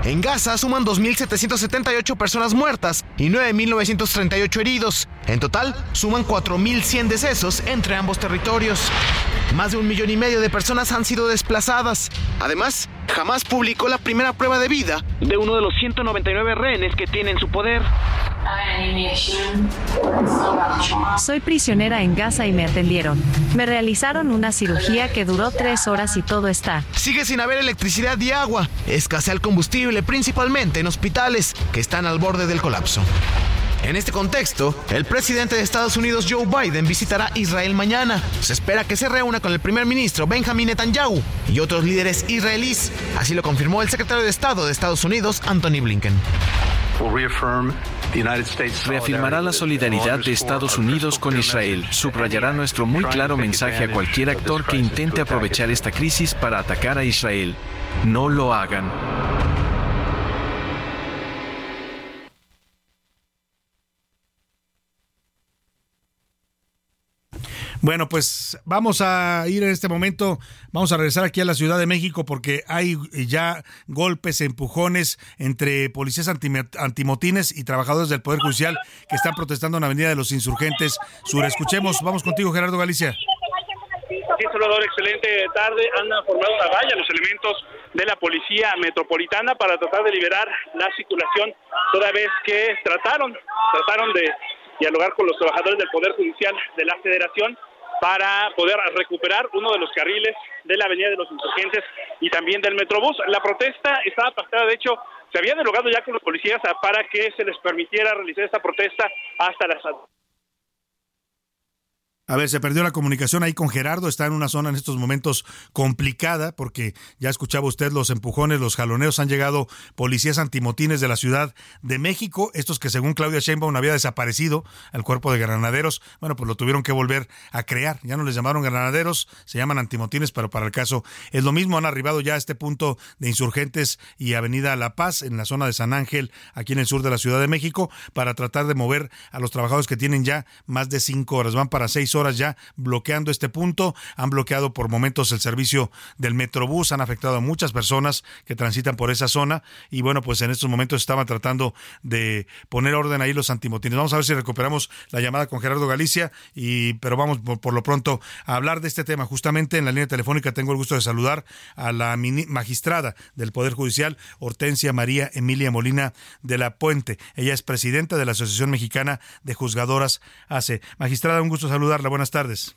En Gaza suman 2.778 personas muertas y 9.938 heridos. En total, suman 4.100 decesos entre ambos territorios. Más de un millón y medio de personas han sido desplazadas. Además, jamás publicó la primera prueba de vida de uno de los 199 rehenes que tiene en su poder. Soy prisionera en Gaza y me atendieron. Me realizaron una cirugía que duró tres horas y todo está. Sigue sin haber electricidad y agua. Escasea el combustible, principalmente en hospitales que están al borde del colapso. En este contexto, el presidente de Estados Unidos Joe Biden visitará Israel mañana. Se espera que se reúna con el primer ministro Benjamin Netanyahu y otros líderes israelíes. Así lo confirmó el secretario de Estado de Estados Unidos, Anthony Blinken. Reafirmará la solidaridad de Estados Unidos con Israel. Subrayará nuestro muy claro mensaje a cualquier actor que intente aprovechar esta crisis para atacar a Israel. No lo hagan. Bueno, pues vamos a ir en este momento, vamos a regresar aquí a la Ciudad de México porque hay ya golpes, empujones entre policías antimotines y trabajadores del Poder Judicial que están protestando en la Avenida de los Insurgentes Sur. Escuchemos, vamos contigo Gerardo Galicia. Sí, Salvador, excelente tarde. Han formado una valla los elementos de la Policía Metropolitana para tratar de liberar la circulación, toda vez que trataron, trataron de dialogar con los trabajadores del Poder Judicial de la Federación para poder recuperar uno de los carriles de la Avenida de los Insurgentes y también del Metrobús. La protesta estaba pactada, de hecho, se había dialogado ya con los policías para que se les permitiera realizar esta protesta hasta las A ver, se perdió la comunicación ahí con Gerardo, está en una zona en estos momentos complicada porque ya escuchaba usted los empujones, los jaloneos, han llegado policías antimotines de la Ciudad de México, estos que según Claudia Sheinbaum había desaparecido al cuerpo de granaderos, bueno, pues lo tuvieron que volver a crear, ya no les llamaron granaderos, se llaman antimotines, pero para el caso es lo mismo, han arribado ya a este punto de insurgentes y Avenida La Paz en la zona de San Ángel, aquí en el sur de la Ciudad de México, para tratar de mover a los trabajadores que tienen ya más de cinco horas, van para seis horas ya bloqueando este punto. Han bloqueado por momentos el servicio del Metrobús, han afectado a muchas personas que transitan por esa zona y bueno, pues en estos momentos estaban tratando de poner orden ahí los antimotines. Vamos a ver si recuperamos la llamada con Gerardo Galicia y pero vamos por, por lo pronto a hablar de este tema. Justamente en la línea telefónica tengo el gusto de saludar a la magistrada del Poder Judicial, Hortensia María Emilia Molina de la Puente. Ella es presidenta de la Asociación Mexicana de Juzgadoras ACE. Magistrada, un gusto saludarla. Buenas tardes.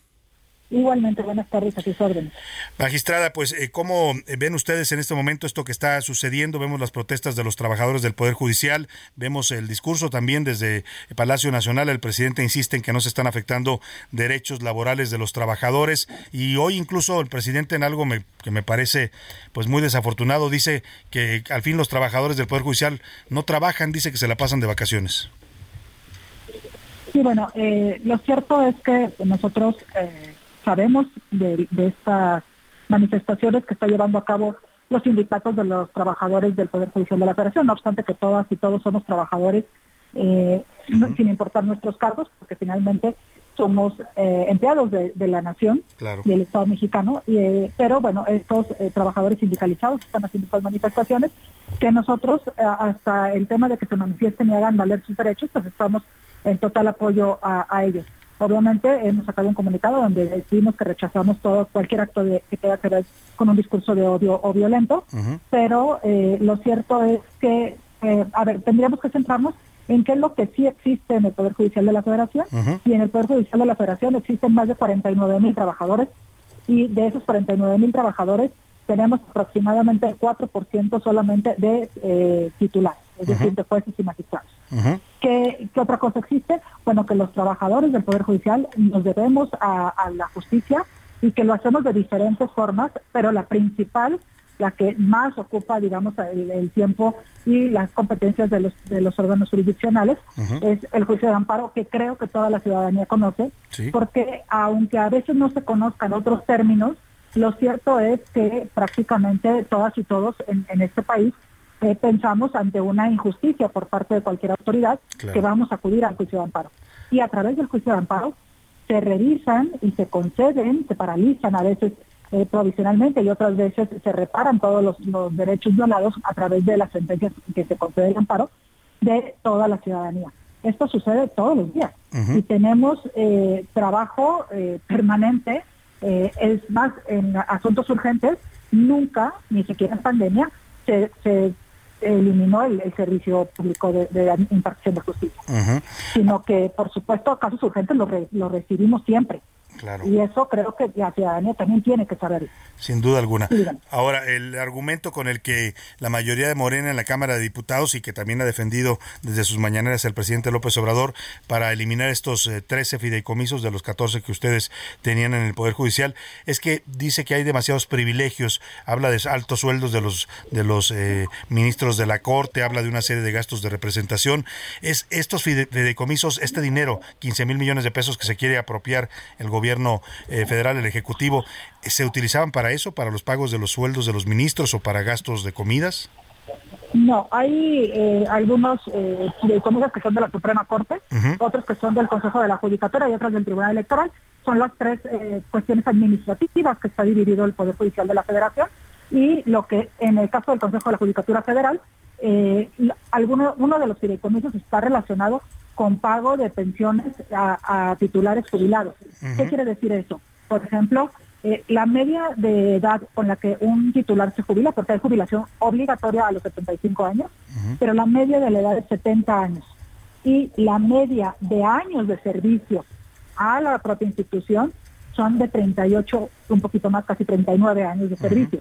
Igualmente, buenas tardes a sus órdenes. Magistrada, pues, eh, ¿cómo ven ustedes en este momento esto que está sucediendo? Vemos las protestas de los trabajadores del Poder Judicial, vemos el discurso también desde el Palacio Nacional, el presidente insiste en que no se están afectando derechos laborales de los trabajadores y hoy incluso el presidente en algo que me parece pues muy desafortunado dice que al fin los trabajadores del Poder Judicial no trabajan, dice que se la pasan de vacaciones. Sí, bueno, eh, lo cierto es que nosotros eh, sabemos de, estas manifestaciones que está llevando a cabo los sindicatos de los trabajadores del Poder Judicial de la Federación, no obstante que todas y todos somos trabajadores eh, sin importar nuestros cargos, porque finalmente somos empleados de, la nación y del Estado mexicano, pero bueno, estos trabajadores sindicalizados están haciendo estas manifestaciones que nosotros, hasta el tema de que se manifiesten y hagan valer sus derechos, pues estamos en total apoyo a, ellos. Obviamente hemos sacado un comunicado donde decimos que rechazamos todo cualquier acto de, que tenga que ver con un discurso de odio o violento, pero eh, lo cierto es que, eh, a ver, tendríamos que centrarnos en qué es lo que sí existe en el Poder Judicial de la Federación. Y en el Poder Judicial de la Federación existen más de 49 mil trabajadores y de esos 49 mil trabajadores tenemos aproximadamente el 4% solamente de eh, titulares, es decir, de jueces y magistrados. ¿Qué, otra cosa existe? Bueno, que los trabajadores del Poder Judicial nos debemos a, la justicia y que lo hacemos de diferentes formas, pero la principal, la que más ocupa, digamos, el, tiempo y las competencias de los, de los órganos jurisdiccionales, es el juicio de amparo, que creo que toda la ciudadanía conoce, porque aunque a veces no se conozcan otros términos, lo cierto es que prácticamente todas y todos en este país eh, pensamos ante una injusticia por parte de cualquier autoridad que vamos a acudir al juicio de amparo. Y a través del juicio de amparo se revisan y se conceden, se paralizan a veces eh, provisionalmente y otras veces se reparan todos los, derechos violados a través de las sentencias que se concede el amparo de toda la ciudadanía. Esto sucede todos los días y tenemos eh, trabajo permanente, es más, en asuntos urgentes, nunca, ni siquiera en pandemia, se, se eliminó el, servicio público de, de, impartición de justicia, sino que, por supuesto, casos urgentes los, lo recibimos siempre. Y eso creo que la ciudadanía también tiene que saber. Sin duda alguna. Ahora, el argumento con el que la mayoría de Morena en la Cámara de Diputados y que también ha defendido desde sus mañaneras el presidente López Obrador para eliminar estos 13 eh, fideicomisos de los 14 que ustedes tenían en el Poder Judicial es que dice que hay demasiados privilegios. Habla de altos sueldos de los, de los eh, ministros de la Corte, habla de una serie de gastos de representación. Es estos fideicomisos, este dinero, 15 mil millones de pesos que se quiere apropiar el gobierno gobierno eh, federal, el Ejecutivo, ¿se utilizaban para eso, para los pagos de los sueldos de los ministros o para gastos de comidas? No, hay eh, algunos eh, que son de la Suprema Corte, otros que son del Consejo de la Judicatura y otros del Tribunal Electoral. Son las tres eh, cuestiones administrativas que está dividido el Poder Judicial de la Federación y lo que en el caso del Consejo de la Judicatura Federal, alguno, uno de los fideicomisos está relacionado con pago de pensiones a, titulares jubilados. ¿Qué quiere decir eso? Por ejemplo, eh, la media de edad con la que un titular se jubila, porque hay jubilación obligatoria a los 75 años, pero la media de la edad es 70 años. Y la media de años de servicio a la propia institución son de 38, un poquito más, casi 39 años de servicio.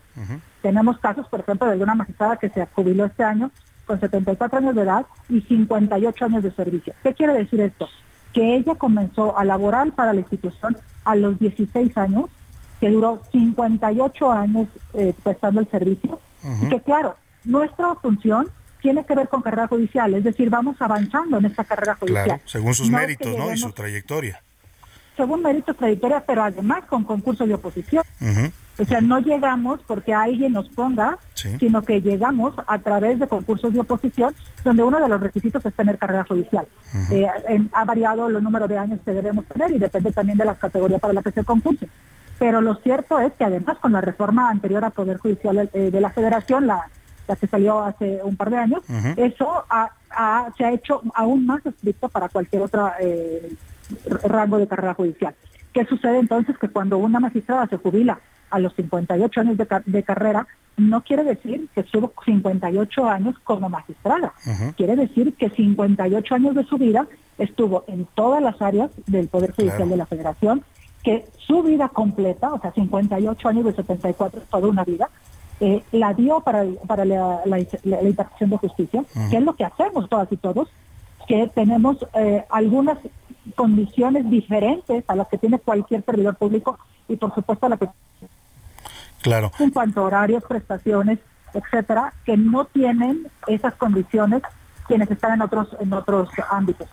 Tenemos casos, por ejemplo, de una magistrada que se jubiló este año con 74 años de edad y 58 años de servicio. ¿Qué quiere decir esto? que ella comenzó a laborar para la institución a los 16 años, que duró 58 años eh, prestando el servicio, y que claro, nuestra función tiene que ver con carrera judicial, es decir, vamos avanzando en esta carrera judicial. Claro, según sus No es méritos, que ¿no? Y su trayectoria. según méritos trayectoria, pero además con concursos de oposición. O sea, no llegamos porque alguien nos ponga, Sí. sino que llegamos a través de concursos de oposición, donde uno de los requisitos es tener carrera judicial. Eh, en- ha variado el número de años que debemos tener y depende también de la categoría para la que se concurse. Pero lo cierto es que además con la reforma anterior al Poder Judicial eh, de la Federación, la, la que salió hace un par de años, eso ha- ha- se ha hecho aún más estricto para cualquier otro rango de carrera judicial. ¿Qué sucede entonces? Que cuando una magistrada se jubila a los 58 años de, de carrera, no quiere decir que estuvo 58 años como magistrada. Quiere decir que 58 años de su vida estuvo en todas las áreas del Poder Judicial Claro. de la Federación, que su vida completa, o sea, 58 años de 74 es toda una vida, eh, la dio para, para la, la, la- la impartición de justicia, que es lo que hacemos todas y todos, que tenemos eh, algunas condiciones diferentes a las que tiene cualquier servidor público y por supuesto a la que Claro. en cuanto a horarios, prestaciones, etcétera, que no tienen esas condiciones quienes están en otros en otros ámbitos.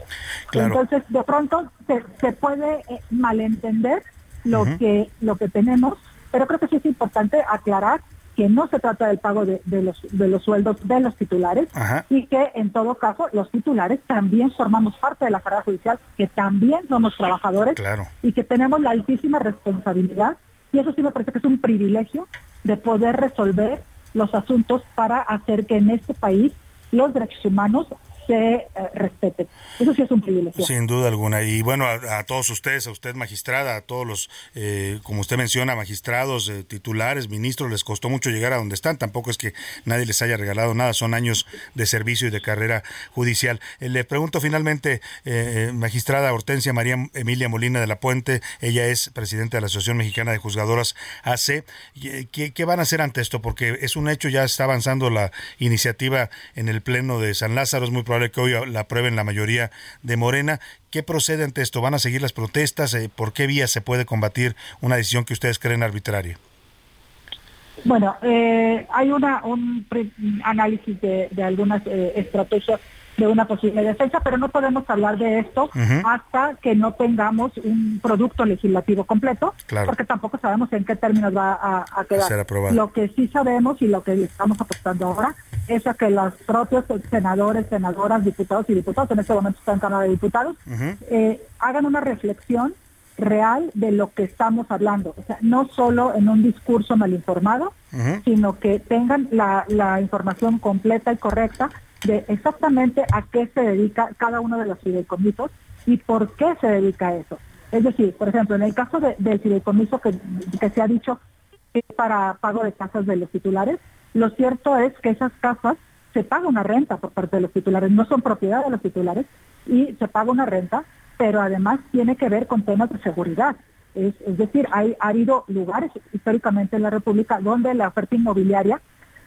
Claro. Entonces, de pronto se, se puede eh, malentender lo que lo que tenemos, pero creo que sí es importante aclarar que no se trata del pago de, de los de los sueldos de los titulares Ajá. y que en todo caso los titulares también formamos parte de la carrera judicial, que también somos trabajadores Claro. y que tenemos la altísima responsabilidad, y eso sí me parece que es un privilegio, de poder resolver los asuntos para hacer que en este país los derechos humanos se eh, respeten. Eso sí es un privilegio. Sin duda alguna. Y bueno, a, todos ustedes, a usted magistrada, a todos los, eh, como usted menciona, magistrados, eh, titulares, ministros, les costó mucho llegar a donde están. Tampoco es que nadie les haya regalado nada, son años de servicio y de carrera judicial. Eh, le pregunto finalmente, eh, magistrada Hortensia María Emilia Molina de la Puente, ella es presidenta de la Asociación Mexicana de Juzgadoras AC. ¿Qué, qué van a hacer ante esto? Porque es un hecho, ya está avanzando la iniciativa en el Pleno de San Lázaro, es muy probable que hoy la aprueben la mayoría de Morena. ¿Qué procede ante esto? ¿Van a seguir las protestas? Eh, ¿Por qué vía se puede combatir una decisión que ustedes creen arbitraria? Bueno, eh, hay una, un análisis de, de algunas eh, estrategias de una posible defensa, pero no podemos hablar de esto hasta que no tengamos un producto legislativo completo, Claro. porque tampoco sabemos en qué términos va a, a quedar. ser aprobado. Lo que sí sabemos y lo que estamos apostando ahora es a que los propios senadores, senadoras, diputados y diputados, en este momento están en Cámara de Diputados, eh, hagan una reflexión real de lo que estamos hablando. O sea, no solo en un discurso mal informado, sino que tengan la, la información completa y correcta de exactamente a qué se dedica cada uno de los fideicomisos y por qué se dedica a eso. Es decir, por ejemplo, en el caso de- del fideicomiso que, se ha dicho que es para pago de casas de los titulares, lo cierto es que esas casas se paga una renta por parte de los titulares, no son propiedad de los titulares y se paga una renta, pero además tiene que ver con temas de seguridad. Es, es decir, hay, ha habido lugares históricamente en la República donde la oferta inmobiliaria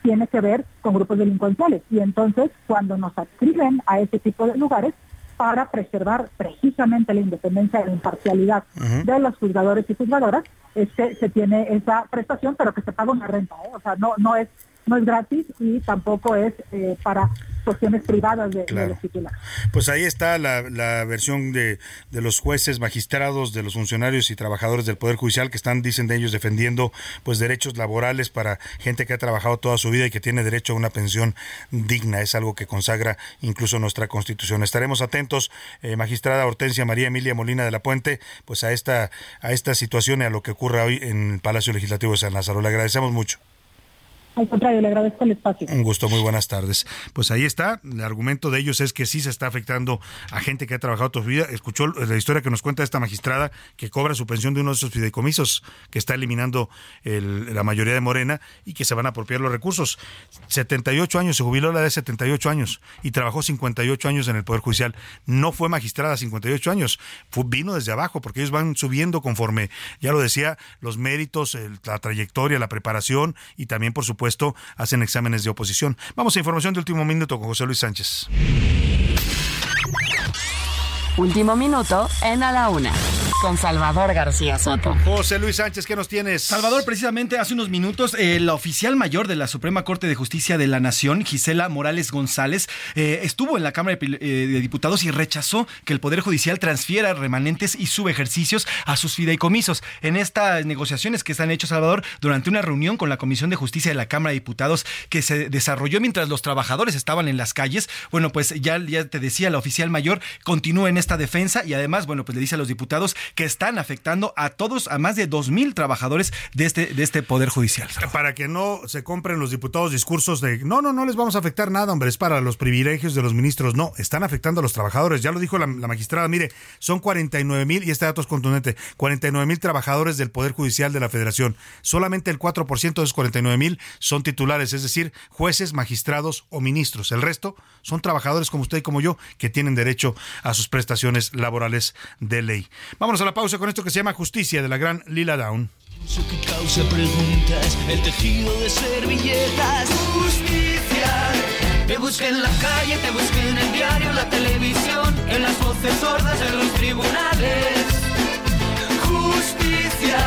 tiene que ver con grupos delincuenciales. Y entonces, cuando nos adscriben a ese tipo de lugares, para preservar precisamente la independencia y la imparcialidad de los juzgadores y juzgadoras, es que se tiene esa prestación, pero que se paga una renta. ¿eh? O sea, no, no, es, no es gratis y tampoco es eh, para cuestiones privadas de, de Claro. los titulares. Pues ahí está la, la versión de, de los jueces, magistrados, de los funcionarios y trabajadores del Poder Judicial que están, dicen de ellos, defendiendo pues derechos laborales para gente que ha trabajado toda su vida y que tiene derecho a una pensión digna. Es algo que consagra incluso nuestra Constitución. Estaremos atentos, eh, magistrada Hortensia María Emilia Molina de la Puente, pues a esta, a esta situación y a lo que ocurra hoy en el Palacio Legislativo de San Lázaro. Le agradecemos mucho. Al contrario, le agradezco el espacio. Un gusto, muy buenas tardes. Pues ahí está, el argumento de ellos es que sí se está afectando a gente que ha trabajado toda su vida. Escuchó la historia que nos cuenta esta magistrada que cobra su pensión de uno de esos fideicomisos que está eliminando el- la mayoría de Morena y que se van a apropiar los recursos. 78 años, se jubiló a la de 78 años y trabajó 58 años en el Poder Judicial. No fue magistrada 58 años, vino desde abajo porque ellos van subiendo conforme, ya lo decía, los méritos, la trayectoria, la preparación y también, por supuesto, hacen exámenes de oposición. Vamos a información de último minuto con José Luis Sánchez. Último minuto en A la Una con Salvador García Soto. José Luis Sánchez, ¿qué nos tienes? Salvador, precisamente hace unos minutos, eh, la oficial mayor de la Suprema Corte de Justicia de la Nación, Gisela Morales González, eh, estuvo en la Cámara de, eh, de, Diputados y rechazó que el Poder Judicial transfiera remanentes y subejercicios a sus fideicomisos. En estas negociaciones que están hechos, Salvador, durante una reunión con la Comisión de Justicia de la Cámara de Diputados que se desarrolló mientras los trabajadores estaban en las calles, bueno, pues ya, ya te decía, la oficial mayor continúa en esta defensa y además, bueno, pues le dice a los diputados que están afectando a todos, a más de dos mil trabajadores de este, de este Poder Judicial. Para que no se compren los diputados discursos de no, no, no les vamos a afectar nada, hombre, es para los privilegios de los ministros. No, están afectando a los trabajadores. Ya lo dijo la, la magistrada, mire, son 49 mil, y este dato es contundente, 49 mil trabajadores del Poder Judicial de la Federación. Solamente el 4% de esos 49 mil son titulares, es decir, jueces, magistrados o ministros. El resto son trabajadores como usted y como yo que tienen derecho a sus prestaciones laborales de ley. Vámonos a la pausa con esto que se llama Justicia de la gran Lila Down. Te la calle, te el diario, la televisión, en las voces sordas los tribunales. Justicia.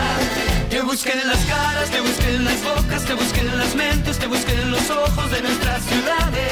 Te las caras, te las bocas, te las mentes, te los ojos de nuestras ciudades.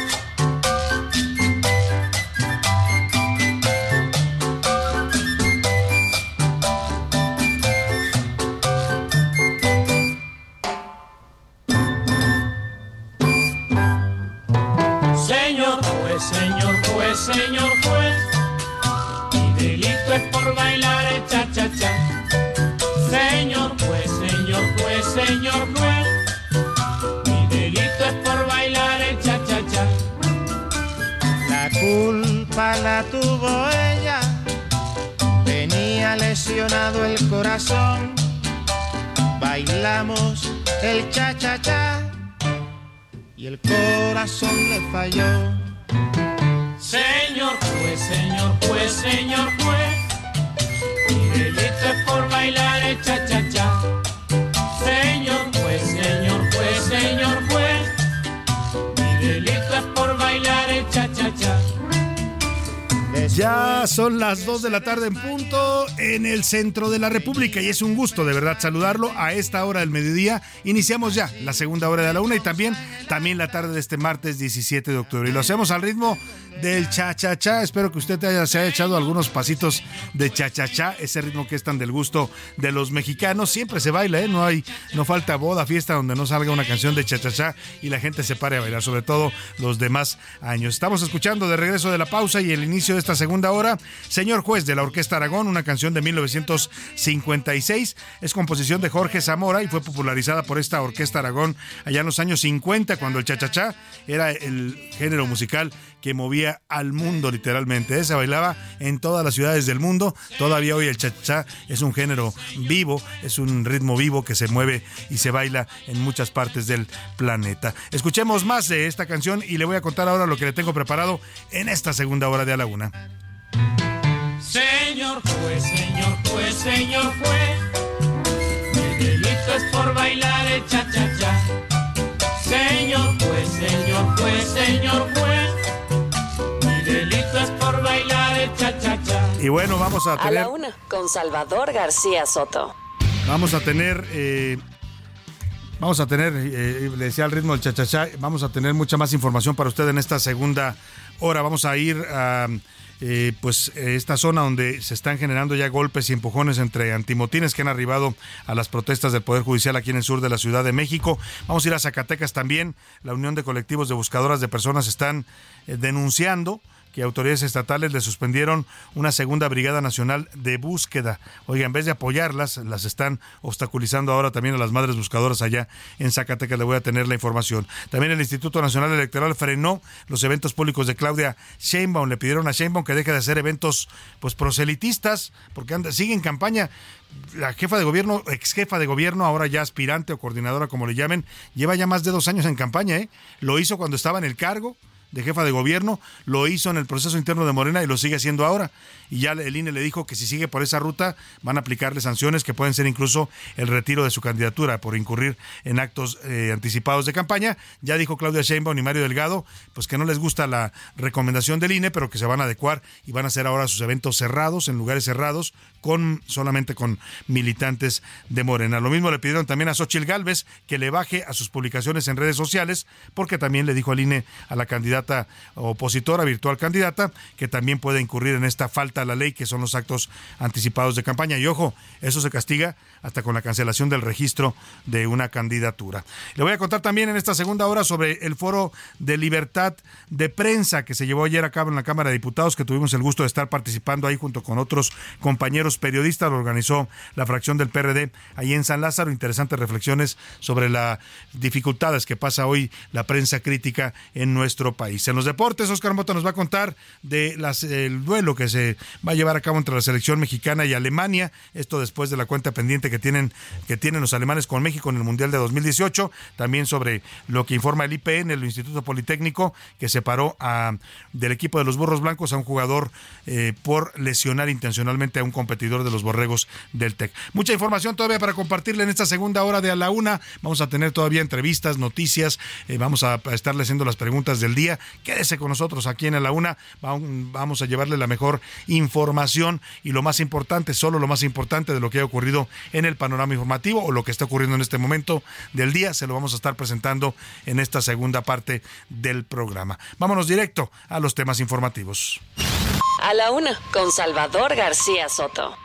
Señor juez, mi delito es por bailar el cha-cha-cha. Señor juez, señor juez, señor juez, mi delito es por bailar el cha-cha-cha. La culpa la tuvo ella, tenía lesionado el corazón. Bailamos el cha-cha-cha y el corazón le falló. Señor juez, señor juez, señor juez, mi delito es por bailar el cha-cha-cha. Señor Ya son las 2 de la tarde en punto en el centro de la República y es un gusto de verdad saludarlo a esta hora del mediodía. Iniciamos ya la segunda hora de la una y también, también la tarde de este martes 17 de octubre. Y lo hacemos al ritmo del cha-cha-cha. Espero que usted se haya echado algunos pasitos de cha-cha-cha, ese ritmo que es tan del gusto de los mexicanos. Siempre se baila, ¿eh? No, hay, no falta boda, fiesta donde no salga una canción de cha-cha-cha y la gente se pare a bailar, sobre todo los demás años. Estamos escuchando de regreso de la pausa y el inicio de esta segunda hora, Señor Juez de la Orquesta Aragón, una canción de 1956. Es composición de Jorge Zamora y fue popularizada por esta Orquesta Aragón allá en los años 50, cuando el cha-cha-cha era el género musical que movía al mundo literalmente. Se bailaba en todas las ciudades del mundo. Todavía hoy el cha-cha es un género vivo, es un ritmo vivo que se mueve y se baila en muchas partes del planeta. Escuchemos más de esta canción y le voy a contar ahora lo que le tengo preparado en esta segunda hora de A la Una. Señor juez, señor juez, señor juez, mi delito es por bailar el cha-cha-cha. Señor juez, señor juez, señor juez, Y bueno, vamos a A tener... la Una con Salvador García Soto. Vamos a tener, eh, vamos a tener, eh, le decía al ritmo del chachachá, vamos a tener mucha más información para usted en esta segunda hora. Vamos a ir a eh, pues esta zona donde se están generando ya golpes y empujones entre antimotines que han arribado a las protestas del Poder Judicial aquí en el sur de la Ciudad de México. Vamos a ir a Zacatecas también. La Unión de Colectivos de Buscadoras de Personas están eh, denunciando que autoridades estatales le suspendieron una segunda brigada nacional de búsqueda. Oiga, en vez de apoyarlas, las están obstaculizando ahora también a las madres buscadoras allá en Zacatecas. Le voy a tener la información. También el Instituto Nacional Electoral frenó los eventos públicos de Claudia Sheinbaum. Le pidieron a Sheinbaum que deje de hacer eventos pues proselitistas porque anda, sigue en campaña la jefa de gobierno, ex jefa de gobierno, ahora ya aspirante o coordinadora, como le llamen, lleva ya más de dos años en campaña, ¿eh? Lo hizo cuando estaba en el cargo, de jefa de gobierno, lo hizo en el proceso interno de Morena y lo sigue haciendo ahora. Y ya el INE le dijo que si sigue por esa ruta van a aplicarle sanciones que pueden ser incluso el retiro de su candidatura por incurrir en actos eh, anticipados de campaña. Ya dijo Claudia Sheinbaum y Mario Delgado, pues que no les gusta la recomendación del INE, pero que se van a adecuar y van a hacer ahora sus eventos cerrados, en lugares cerrados, con solamente con militantes de Morena. Lo mismo le pidieron también a Xochitl Galvez que le baje a sus publicaciones en redes sociales, porque también le dijo al INE a la candidata opositora, virtual candidata, que también puede incurrir en esta falta la ley, que son los actos anticipados de campaña. Y ojo, eso se castiga hasta con la cancelación del registro de una candidatura. Le voy a contar también en esta segunda hora sobre el foro de libertad de prensa que se llevó ayer a cabo en la Cámara de Diputados, que tuvimos el gusto de estar participando ahí junto con otros compañeros periodistas. Lo organizó la fracción del PRD ahí en San Lázaro. Interesantes reflexiones sobre las dificultades que pasa hoy la prensa crítica en nuestro país. En los deportes, Oscar Mota nos va a contar de las, el duelo que se va a llevar a cabo entre la selección mexicana y Alemania. Esto después de la cuenta pendiente que tienen, que tienen los alemanes con México en el Mundial de 2018. También sobre lo que informa el IPN, el Instituto Politécnico, que separó a, del equipo de los Burros Blancos a un jugador eh, por lesionar intencionalmente a un competidor de los Borregos del TEC. Mucha información todavía para compartirle en esta segunda hora de a la una. Vamos a tener todavía entrevistas, noticias, eh, vamos a, a estarle haciendo las preguntas del día. Quédese con nosotros aquí en a la una. Vamos a llevarle la mejor información y lo más importante, solo lo más importante de lo que ha ocurrido en el panorama informativo o lo que está ocurriendo en este momento del día. Se lo vamos a estar presentando en esta segunda parte del programa. Vámonos directo a los temas informativos. A la una, con Salvador García Soto.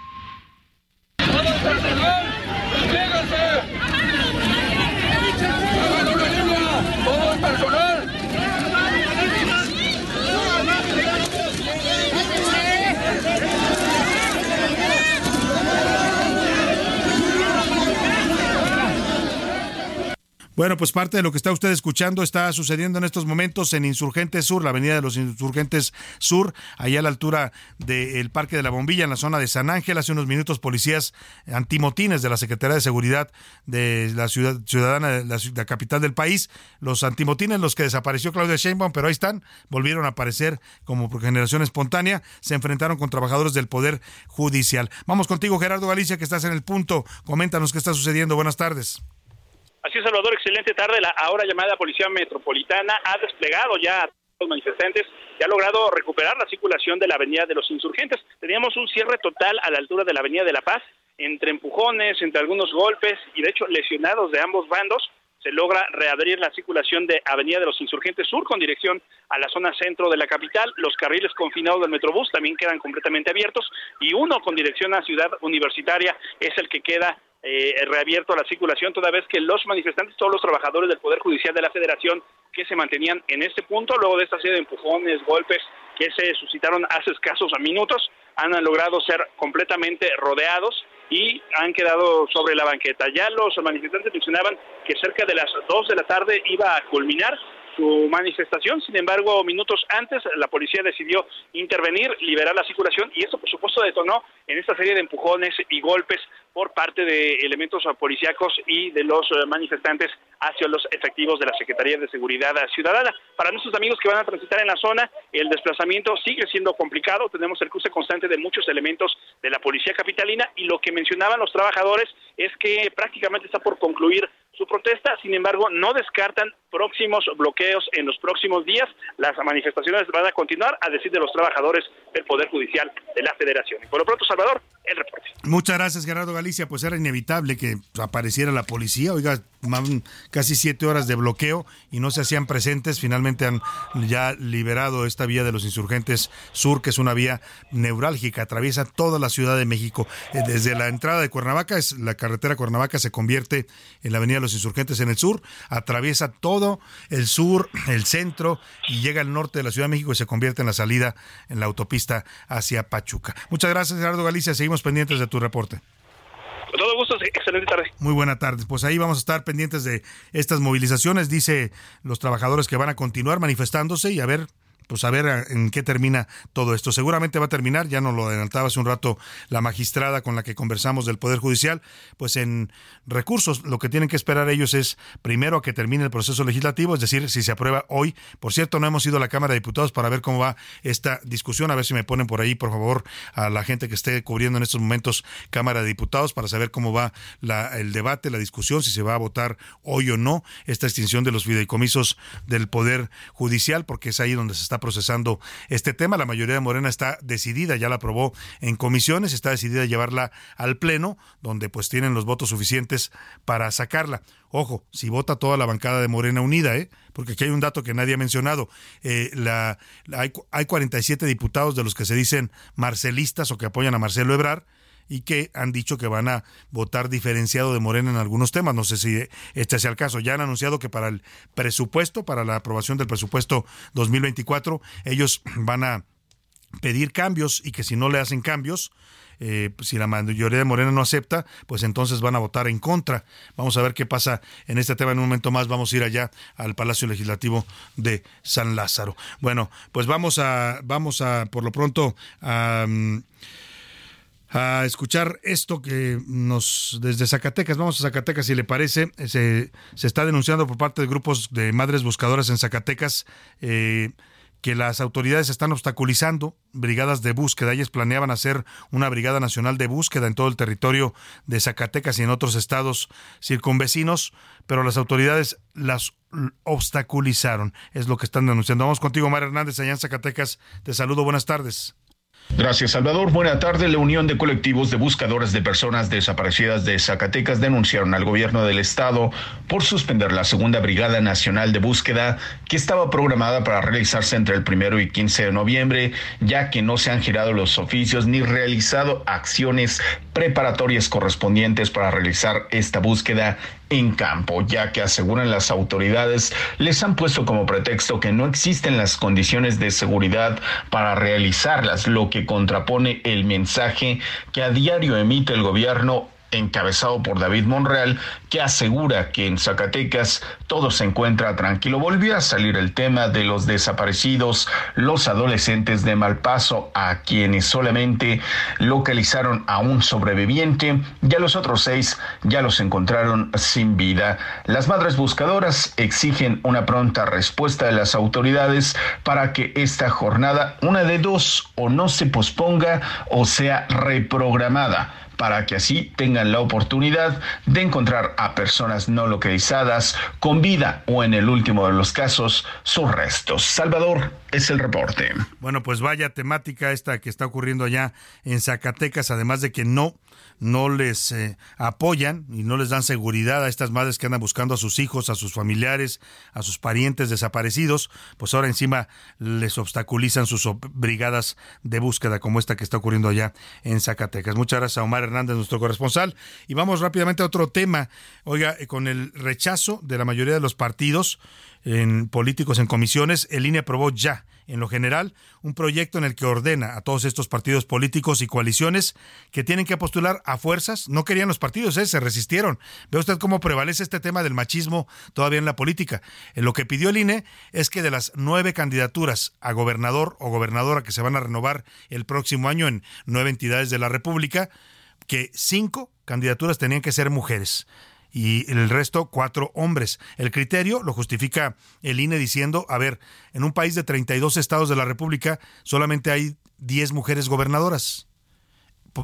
Bueno, pues parte de lo que está usted escuchando está sucediendo en estos momentos en Insurgentes Sur, la avenida de los Insurgentes Sur, allá a la altura del Parque de la Bombilla, en la zona de San Ángel. Hace unos minutos policías antimotines de la Secretaría de Seguridad de la ciudad ciudadana de la, capital del país, los antimotines, los que desapareció Claudia Sheinbaum, pero ahí están, volvieron a aparecer como generación espontánea, se enfrentaron con trabajadores del Poder Judicial. Vamos contigo, Gerardo Galicia, que estás en el punto. Coméntanos qué está sucediendo. Buenas tardes. Así es, Salvador, excelente tarde. La ahora llamada Policía Metropolitana ha desplegado ya a los manifestantes y ha logrado recuperar la circulación de la Avenida de los Insurgentes. Teníamos un cierre total a la altura de la Avenida de la Paz, entre empujones, entre algunos golpes y de hecho lesionados de ambos bandos. Se logra reabrir la circulación de Avenida de los Insurgentes Sur con dirección a la zona centro de la capital. Los carriles confinados del Metrobús también quedan completamente abiertos y uno con dirección a Ciudad Universitaria es el que queda eh, reabierto la circulación, toda vez que los manifestantes, todos los trabajadores del Poder Judicial de la Federación que se mantenían en este punto, luego de esta serie de empujones, golpes que se suscitaron hace escasos minutos, han logrado ser completamente rodeados y han quedado sobre la banqueta. Ya los manifestantes mencionaban que cerca de las 2 de la tarde iba a culminar su manifestación. Sin embargo, minutos antes la policía decidió intervenir, liberar la circulación y esto por supuesto detonó en esta serie de empujones y golpes por parte de elementos policíacos y de los eh, manifestantes hacia los efectivos de la Secretaría de Seguridad Ciudadana. Para nuestros amigos que van a transitar en la zona, el desplazamiento sigue siendo complicado. Tenemos el cruce constante de muchos elementos de la Policía Capitalina y lo que mencionaban los trabajadores es que prácticamente está por concluir su protesta, sin embargo, no descartan próximos bloqueos en los próximos días. Las manifestaciones van a continuar a decir de los trabajadores del Poder Judicial de la Federación. Y por lo pronto, Salvador, el reporte. Muchas gracias, Gerardo Galicia. Pues era inevitable que apareciera la policía. Oiga, casi siete horas de bloqueo y no se hacían presentes. Finalmente han ya liberado esta vía de los insurgentes sur, que es una vía neurálgica, atraviesa toda la Ciudad de México. Eh, desde la entrada de Cuernavaca, es la carretera Cuernavaca se convierte en la avenida de los insurgentes en el sur, atraviesa todo el sur, el centro y llega al norte de la Ciudad de México y se convierte en la salida en la autopista hacia Pachuca. Muchas gracias, Gerardo Galicia. Seguimos pendientes de tu reporte. Con todo gusto, excelente tarde. Muy buena tarde. Pues ahí vamos a estar pendientes de estas movilizaciones. Dice los trabajadores que van a continuar manifestándose y a ver pues a ver en qué termina todo esto. Seguramente va a terminar, ya nos lo adelantaba hace un rato la magistrada con la que conversamos del Poder Judicial, pues en recursos lo que tienen que esperar ellos es primero a que termine el proceso legislativo, es decir, si se aprueba hoy. Por cierto, no hemos ido a la Cámara de Diputados para ver cómo va esta discusión, a ver si me ponen por ahí, por favor, a la gente que esté cubriendo en estos momentos Cámara de Diputados para saber cómo va la, el debate, la discusión, si se va a votar hoy o no esta extinción de los fideicomisos del Poder Judicial, porque es ahí donde se está procesando este tema. La mayoría de Morena está decidida, ya la aprobó en comisiones, está decidida a llevarla al Pleno, donde pues tienen los votos suficientes para sacarla. Ojo, si vota toda la bancada de Morena Unida, ¿eh? porque aquí hay un dato que nadie ha mencionado. Eh, la, hay, hay 47 diputados de los que se dicen marcelistas o que apoyan a Marcelo Ebrard y que han dicho que van a votar diferenciado de Morena en algunos temas. No sé si este sea el caso. Ya han anunciado que para el presupuesto, para la aprobación del presupuesto 2024, ellos van a pedir cambios y que si no le hacen cambios, eh, si la mayoría de Morena no acepta, pues entonces van a votar en contra. Vamos a ver qué pasa en este tema. En un momento más vamos a ir allá al Palacio Legislativo de San Lázaro. Bueno, pues vamos a, vamos a, por lo pronto, a... Mm, a escuchar esto que nos desde Zacatecas, vamos a Zacatecas si le parece, se, se está denunciando por parte de grupos de madres buscadoras en Zacatecas eh, que las autoridades están obstaculizando brigadas de búsqueda. Ellas planeaban hacer una brigada nacional de búsqueda en todo el territorio de Zacatecas y en otros estados circunvecinos, pero las autoridades las obstaculizaron. Es lo que están denunciando. Vamos contigo, Mar Hernández, allá en Zacatecas. Te saludo, buenas tardes. Gracias, Salvador. Buena tarde. La Unión de Colectivos de Buscadores de Personas Desaparecidas de Zacatecas denunciaron al gobierno del estado por suspender la segunda Brigada Nacional de Búsqueda que estaba programada para realizarse entre el primero y 15 de noviembre, ya que no se han girado los oficios ni realizado acciones preparatorias correspondientes para realizar esta búsqueda en campo, ya que aseguran las autoridades les han puesto como pretexto que no existen las condiciones de seguridad para realizarlas, lo que contrapone el mensaje que a diario emite el gobierno encabezado por David Monreal, que asegura que en Zacatecas todo se encuentra tranquilo. Volvió a salir el tema de los desaparecidos, los adolescentes de Malpaso, a quienes solamente localizaron a un sobreviviente y a los otros seis ya los encontraron sin vida. Las madres buscadoras exigen una pronta respuesta de las autoridades para que esta jornada, una de dos, o no se posponga o sea reprogramada para que así tengan la oportunidad de encontrar a personas no localizadas con vida o en el último de los casos sus restos. Salvador es el reporte. Bueno, pues vaya temática esta que está ocurriendo allá en Zacatecas, además de que no no les eh, apoyan y no les dan seguridad a estas madres que andan buscando a sus hijos, a sus familiares, a sus parientes desaparecidos, pues ahora encima les obstaculizan sus brigadas de búsqueda como esta que está ocurriendo allá en Zacatecas. Muchas gracias a Omar Hernández, nuestro corresponsal. Y vamos rápidamente a otro tema. Oiga, eh, con el rechazo de la mayoría de los partidos en políticos en comisiones, el INE aprobó ya en lo general, un proyecto en el que ordena a todos estos partidos políticos y coaliciones que tienen que postular a fuerzas. No querían los partidos, ¿eh? se resistieron. Ve usted cómo prevalece este tema del machismo todavía en la política. En lo que pidió el INE es que de las nueve candidaturas a gobernador o gobernadora que se van a renovar el próximo año en nueve entidades de la República, que cinco candidaturas tenían que ser mujeres y el resto cuatro hombres. El criterio lo justifica el INE diciendo, a ver, en un país de 32 estados de la República solamente hay 10 mujeres gobernadoras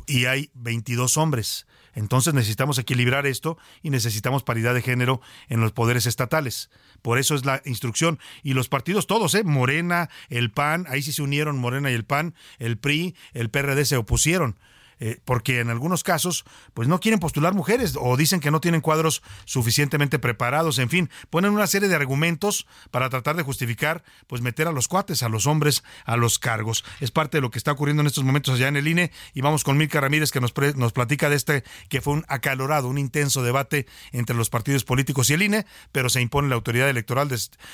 y hay 22 hombres. Entonces necesitamos equilibrar esto y necesitamos paridad de género en los poderes estatales. Por eso es la instrucción. Y los partidos todos, ¿eh? Morena, el PAN, ahí sí se unieron Morena y el PAN, el PRI, el PRD se opusieron. Eh, porque en algunos casos pues no quieren postular mujeres o dicen que no tienen cuadros suficientemente preparados, en fin, ponen una serie de argumentos para tratar de justificar pues meter a los cuates, a los hombres, a los cargos. Es parte de lo que está ocurriendo en estos momentos allá en el INE y vamos con Milka Ramírez que nos, nos platica de este que fue un acalorado, un intenso debate entre los partidos políticos y el INE, pero se impone la autoridad electoral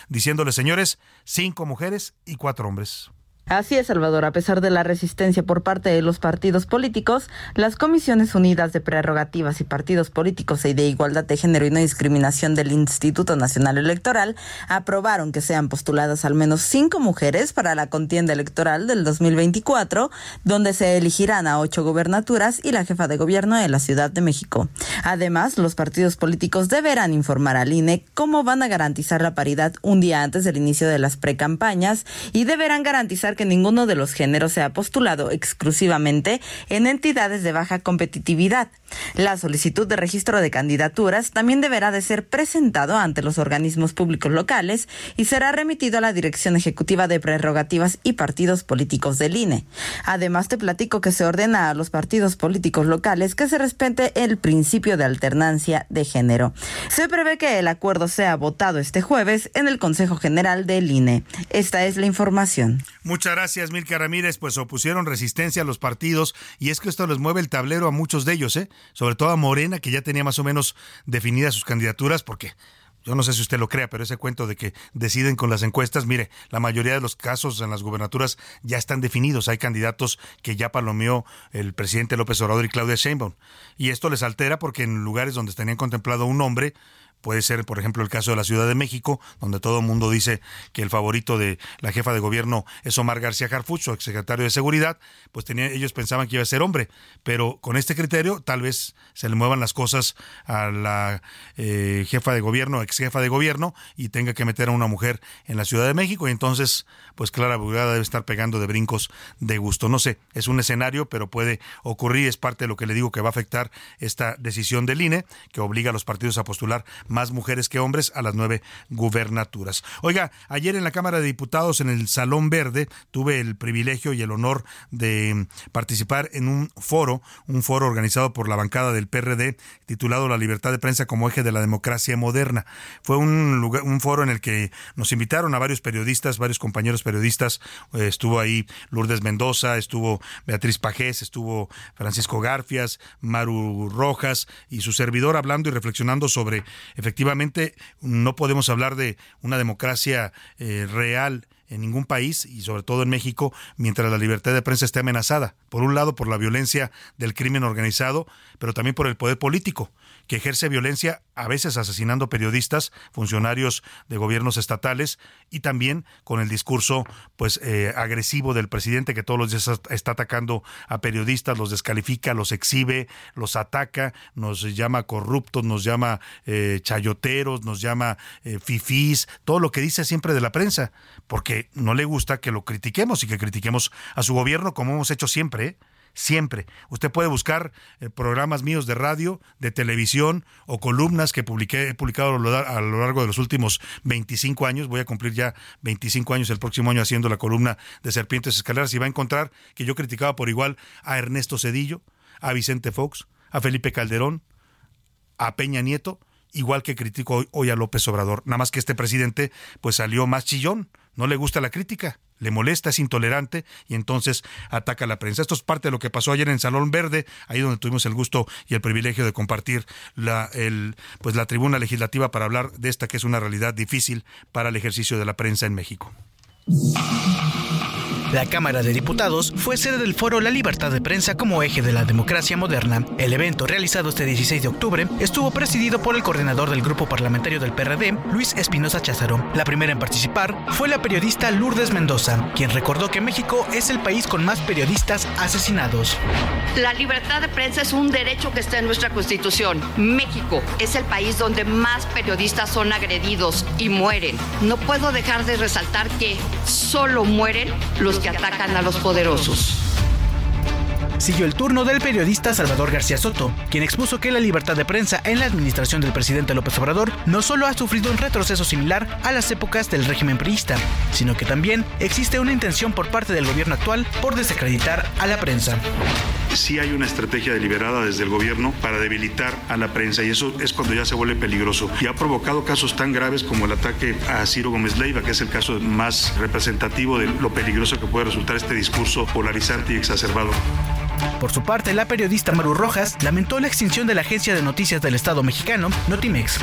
diciéndole, señores, cinco mujeres y cuatro hombres. Así es, Salvador. A pesar de la resistencia por parte de los partidos políticos, las Comisiones Unidas de Prerrogativas y Partidos Políticos y de Igualdad de Género y No Discriminación del Instituto Nacional Electoral aprobaron que sean postuladas al menos cinco mujeres para la contienda electoral del 2024, donde se elegirán a ocho gobernaturas y la jefa de gobierno de la Ciudad de México. Además, los partidos políticos deberán informar al INE cómo van a garantizar la paridad un día antes del inicio de las precampañas y deberán garantizar que ninguno de los géneros sea postulado exclusivamente en entidades de baja competitividad. La solicitud de registro de candidaturas también deberá de ser presentado ante los organismos públicos locales y será remitido a la Dirección Ejecutiva de Prerrogativas y Partidos Políticos del INE. Además, te platico que se ordena a los partidos políticos locales que se respete el principio de alternancia de género. Se prevé que el acuerdo sea votado este jueves en el Consejo General del INE. Esta es la información. Gracias, Milka Ramírez. Pues opusieron resistencia a los partidos y es que esto les mueve el tablero a muchos de ellos, ¿eh? sobre todo a Morena, que ya tenía más o menos definidas sus candidaturas, porque yo no sé si usted lo crea, pero ese cuento de que deciden con las encuestas, mire, la mayoría de los casos en las gubernaturas ya están definidos. Hay candidatos que ya palomeó el presidente López Obrador y Claudia Sheinbaum. Y esto les altera porque en lugares donde tenían contemplado un hombre, Puede ser, por ejemplo, el caso de la Ciudad de México, donde todo el mundo dice que el favorito de la jefa de gobierno es Omar García Harfuch, exsecretario de Seguridad, pues tenía, ellos pensaban que iba a ser hombre, pero con este criterio tal vez se le muevan las cosas a la eh, jefa de gobierno, ex jefa de gobierno, y tenga que meter a una mujer en la Ciudad de México, y entonces, pues Clara Brugada debe estar pegando de brincos de gusto. No sé, es un escenario, pero puede ocurrir, es parte de lo que le digo que va a afectar esta decisión del INE, que obliga a los partidos a postular más mujeres que hombres a las nueve gubernaturas. Oiga, ayer en la Cámara de Diputados, en el Salón Verde, tuve el privilegio y el honor de participar en un foro, un foro organizado por la bancada del PRD, titulado La libertad de prensa como eje de la democracia moderna. Fue un, lugar, un foro en el que nos invitaron a varios periodistas, varios compañeros periodistas. Eh, estuvo ahí Lourdes Mendoza, estuvo Beatriz Pajés, estuvo Francisco Garfias, Maru Rojas y su servidor hablando y reflexionando sobre efectivamente no podemos hablar de una democracia eh, real en ningún país y sobre todo en México mientras la libertad de prensa esté amenazada. Por un lado por la violencia del crimen organizado, pero también por el poder político que ejerce violencia, a veces asesinando periodistas, funcionarios de gobiernos estatales y también con el discurso pues eh, agresivo del presidente que todos los días está atacando a periodistas, los descalifica, los exhibe, los ataca, nos llama corruptos, nos llama eh, chayoteros, nos llama eh, fifís, todo lo que dice siempre de la prensa, porque no le gusta que lo critiquemos y que critiquemos a su gobierno como hemos hecho siempre. Siempre. Usted puede buscar eh, programas míos de radio, de televisión o columnas que publiqué, he publicado a lo, largo de los últimos 25 años. Voy a cumplir ya 25 años el próximo año haciendo la columna de Serpientes Escaleras y va a encontrar que yo criticaba por igual a Ernesto Cedillo, a Vicente Fox, a Felipe Calderón, a Peña Nieto, igual que critico hoy, hoy a López Obrador. Nada más que este presidente pues salió más chillón, no le gusta la crítica le molesta, es intolerante y entonces ataca a la prensa. Esto es parte de lo que pasó ayer en Salón Verde, ahí donde tuvimos el gusto y el privilegio de compartir la, pues la tribuna legislativa para hablar de esta que es una realidad difícil para el ejercicio de la prensa en México. La Cámara de Diputados fue sede del foro La Libertad de Prensa como eje de la democracia moderna. El evento, realizado este 16 de octubre, estuvo presidido por el coordinador del grupo parlamentario del PRD, Luis Espinosa Cházaro. La primera en participar fue la periodista Lourdes Mendoza, quien recordó que México es el país con más periodistas asesinados. La libertad de prensa es un derecho que está en nuestra Constitución. México es el país donde más periodistas son agredidos y mueren. No puedo dejar de resaltar que solo mueren los que atacan a los poderosos. Siguió el turno del periodista Salvador García Soto, quien expuso que la libertad de prensa en la administración del presidente López Obrador no solo ha sufrido un retroceso similar a las épocas del régimen priista, sino que también existe una intención por parte del gobierno actual por desacreditar a la prensa. Sí hay una estrategia deliberada desde el gobierno para debilitar a la prensa y eso es cuando ya se vuelve peligroso. Y ha provocado casos tan graves como el ataque a Ciro Gómez Leiva, que es el caso más representativo de lo peligroso que puede resultar este discurso polarizante y exacerbado. Por su parte, la periodista Maru Rojas lamentó la extinción de la agencia de noticias del Estado mexicano, Notimex.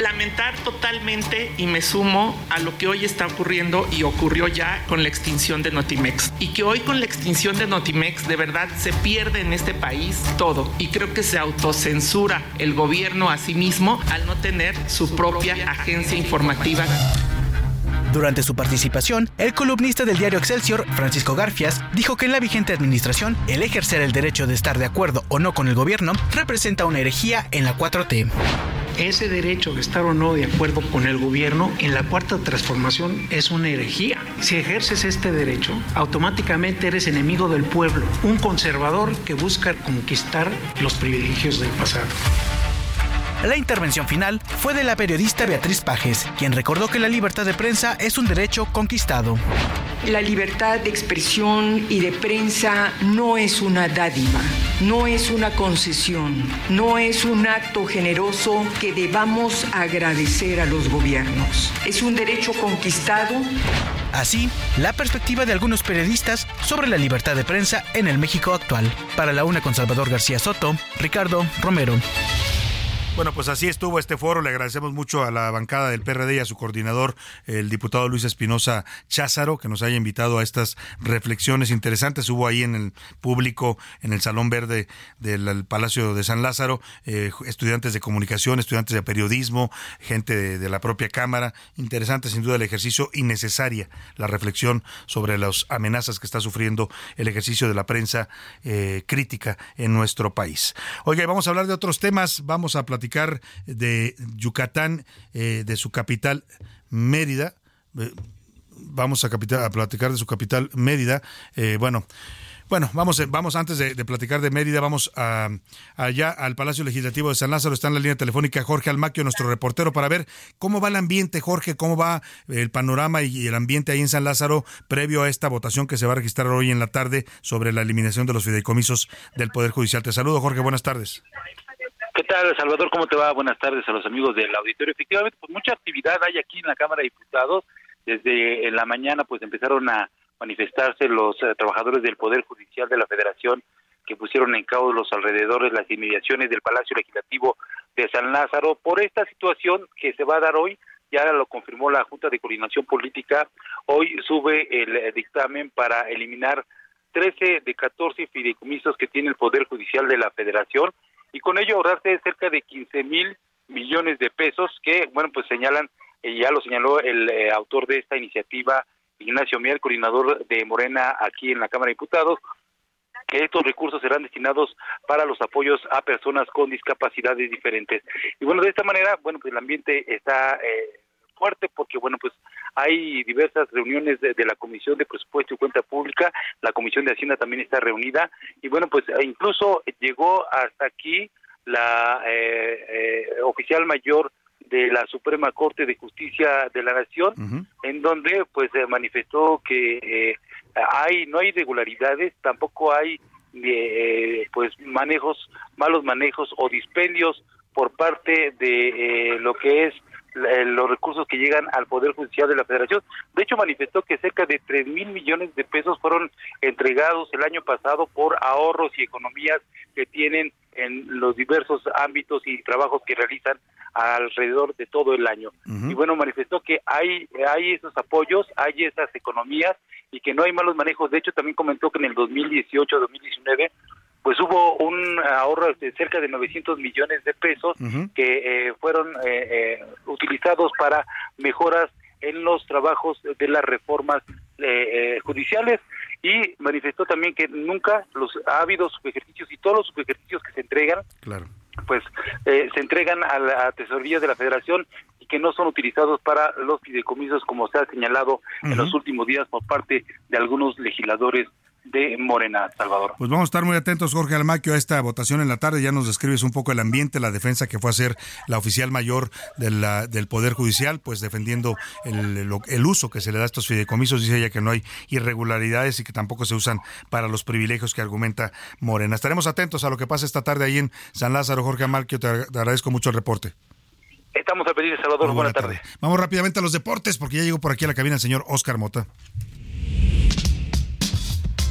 Lamentar totalmente y me sumo a lo que hoy está ocurriendo y ocurrió ya con la extinción de Notimex. Y que hoy con la extinción de Notimex de verdad se pierde en este país todo. Y creo que se autocensura el gobierno a sí mismo al no tener su propia agencia informativa. Durante su participación, el columnista del diario Excelsior, Francisco Garfias, dijo que en la vigente administración, el ejercer el derecho de estar de acuerdo o no con el gobierno representa una herejía en la 4T. Ese derecho de estar o no de acuerdo con el gobierno en la cuarta transformación es una herejía. Si ejerces este derecho, automáticamente eres enemigo del pueblo, un conservador que busca conquistar los privilegios del pasado. La intervención final fue de la periodista Beatriz Pajes, quien recordó que la libertad de prensa es un derecho conquistado. La libertad de expresión y de prensa no es una dádiva, no es una concesión, no es un acto generoso que debamos agradecer a los gobiernos. Es un derecho conquistado. Así, la perspectiva de algunos periodistas sobre la libertad de prensa en el México actual. Para la una con Salvador García Soto, Ricardo Romero. Bueno, pues así estuvo este foro. Le agradecemos mucho a la bancada del PRD y a su coordinador, el diputado Luis Espinosa Cházaro, que nos haya invitado a estas reflexiones interesantes. Hubo ahí en el público, en el Salón Verde del Palacio de San Lázaro, eh, estudiantes de comunicación, estudiantes de periodismo, gente de, la propia Cámara. Interesante, sin duda, el ejercicio y necesaria la reflexión sobre las amenazas que está sufriendo el ejercicio de la prensa eh, crítica en nuestro país. Oiga, vamos a hablar de otros temas. Vamos a platicar de Yucatán, eh, de su capital Mérida. Eh, vamos a, capital, a, platicar de su capital Mérida. Eh, bueno. Bueno, vamos, vamos antes de, de, platicar de Mérida, vamos a, allá al Palacio Legislativo de San Lázaro. Está en la línea telefónica Jorge Almaquio, nuestro reportero, para ver cómo va el ambiente, Jorge, cómo va el panorama y el ambiente ahí en San Lázaro previo a esta votación que se va a registrar hoy en la tarde sobre la eliminación de los fideicomisos del Poder Judicial. Te saludo, Jorge, buenas tardes. ¿Qué tal, Salvador? ¿Cómo te va? Buenas tardes a los amigos del auditorio. Efectivamente, pues mucha actividad hay aquí en la Cámara de Diputados. Desde en la mañana, pues empezaron a manifestarse los eh, trabajadores del Poder Judicial de la Federación que pusieron en causa los alrededores, las inmediaciones del Palacio Legislativo de San Lázaro por esta situación que se va a dar hoy. Ya lo confirmó la Junta de Coordinación Política. Hoy sube el eh, dictamen para eliminar 13 de 14 fideicomisos que tiene el Poder Judicial de la Federación y con ello ahorrarse cerca de 15 mil millones de pesos que, bueno, pues señalan, eh, ya lo señaló el eh, autor de esta iniciativa, Ignacio Mier, coordinador de Morena aquí en la Cámara de Diputados, que estos recursos serán destinados para los apoyos a personas con discapacidades diferentes. Y bueno, de esta manera, bueno, pues el ambiente está eh, fuerte porque, bueno, pues hay diversas reuniones de, de, la Comisión de Presupuesto y Cuenta Pública, la Comisión de Hacienda también está reunida y, bueno, pues incluso llegó hasta aquí la eh, eh, oficial mayor de la Suprema Corte de Justicia de la Nación, uh -huh. en donde pues eh, manifestó que eh, hay no hay irregularidades, tampoco hay eh, pues manejos, malos manejos o dispendios por parte de lo que es los recursos que llegan al Poder Judicial de la Federación. De hecho, manifestó que cerca de tres mil millones de pesos fueron entregados el año pasado por ahorros y economías que tienen en los diversos ámbitos y trabajos que realizan alrededor de todo el año. Uh -huh. Y bueno, manifestó que hay, hay esos apoyos, hay esas economías y que no hay malos manejos. De hecho, también comentó que en el 2018-2019 pues hubo un ahorro de cerca de 900 millones de pesos uh -huh. que eh, fueron eh, eh, utilizados para mejoras en los trabajos de las reformas eh, judiciales y manifestó también que nunca los ha habido subejercicios y todos los subejercicios que se entregan claro. pues se entregan a la tesorería de la federación y que no son utilizados para los fideicomisos como se ha señalado uh -huh. en los últimos días por parte de algunos legisladores de Morena, Salvador. Pues vamos a estar muy atentos, Jorge Almaquio, a esta votación en la tarde. Ya nos describes un poco el ambiente, la defensa que fue a hacer la oficial mayor de la, del Poder Judicial, pues defendiendo el, el, uso que se le da a estos fideicomisos. Dice ella que no hay irregularidades y que tampoco se usan para los privilegios que argumenta Morena. Estaremos atentos a lo que pasa esta tarde ahí en San Lázaro. Jorge Almaquio, te agradezco mucho el reporte. Estamos a pedir, Salvador. Buenas tardes. Vamos rápidamente a los deportes porque ya llegó por aquí a la cabina el señor Oscar Mota.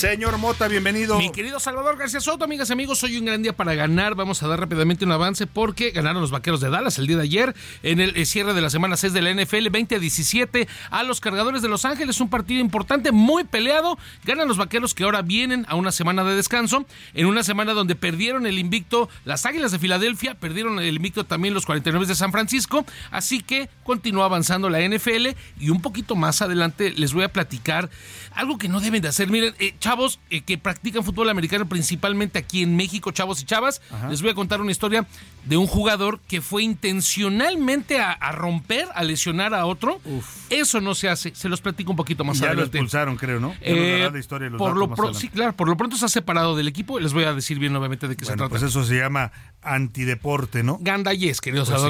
Señor Mota, bienvenido. Mi querido Salvador García Soto, amigas y amigos, hoy un gran día para ganar. Vamos a dar rápidamente un avance porque ganaron los vaqueros de Dallas el día de ayer en el cierre de la semana 6 de la NFL, 20 a 17 a los cargadores de Los Ángeles. Un partido importante, muy peleado. Ganan los vaqueros que ahora vienen a una semana de descanso, en una semana donde perdieron el invicto las Águilas de Filadelfia, perdieron el invicto también los 49 de San Francisco. Así que continúa avanzando la NFL y un poquito más adelante les voy a platicar algo que no deben de hacer. Miren, eh, chavos eh, que practican fútbol americano principalmente aquí en México, chavos y chavas, les voy a contar una historia de un jugador que fue intencionalmente a, romper, a lesionar a otro. Eso no se hace. Se los platico un poquito más ya adelante. lo expulsaron, creo, ¿no? Eh, por lo sí, claro, por lo pronto se ha separado del equipo. Les voy a decir bien nuevamente de qué se trata. Pues eso se llama antideporte, ¿no? Gandayes, queridos pues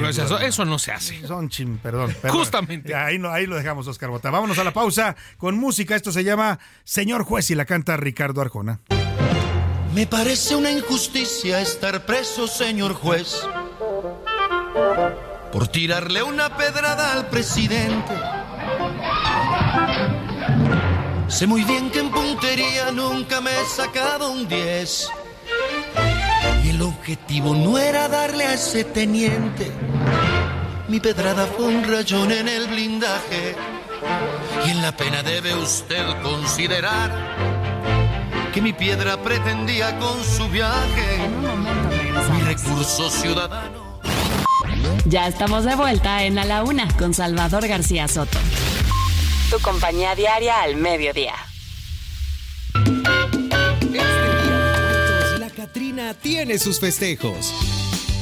eso, no se hace. Son chim, perdón. Justamente. Ahí, ahí lo dejamos, Oscar Bota. Vámonos a la pausa con música. Esto se llama Señor Juez y la canta Ricardo Arjona. Me parece una injusticia estar preso, señor juez, por tirarle una pedrada al presidente. Sé muy bien que en puntería nunca me he sacado un 10. Y el objetivo no era darle a ese teniente. Mi pedrada fue un rayón en el blindaje. Y en la pena debe usted considerar que mi piedra pretendía con su viaje mi recurso ciudadano. Ya estamos de vuelta en A la Una con Salvador García Soto. Tu compañía diaria al mediodía. La Catrina tiene sus festejos.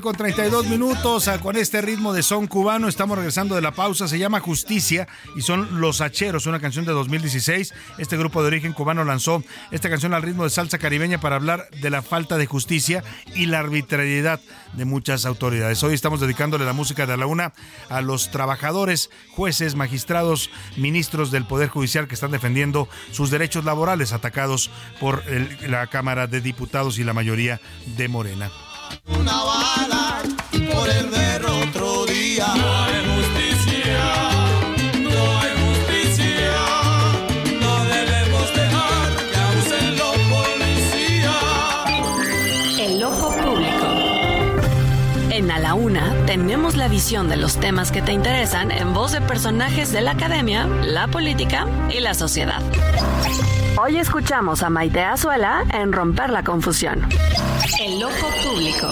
Con 32 minutos con este ritmo de son cubano. Estamos regresando de la pausa. Se llama Justicia y son Los Hacheros, una canción de 2016. Este grupo de origen cubano lanzó esta canción al ritmo de salsa caribeña para hablar de la falta de justicia y la arbitrariedad de muchas autoridades. Hoy estamos dedicándole la música de la una a los trabajadores, jueces, magistrados, ministros del Poder Judicial que están defendiendo sus derechos laborales atacados por la Cámara de Diputados y la mayoría de Morena una bala por el ver otro día. No hay justicia, tenemos la visión de los temas que te interesan en voz de personajes de la academia, la política y la sociedad. Hoy escuchamos a Maite Azuela en Romper la Confusión. El ojo público.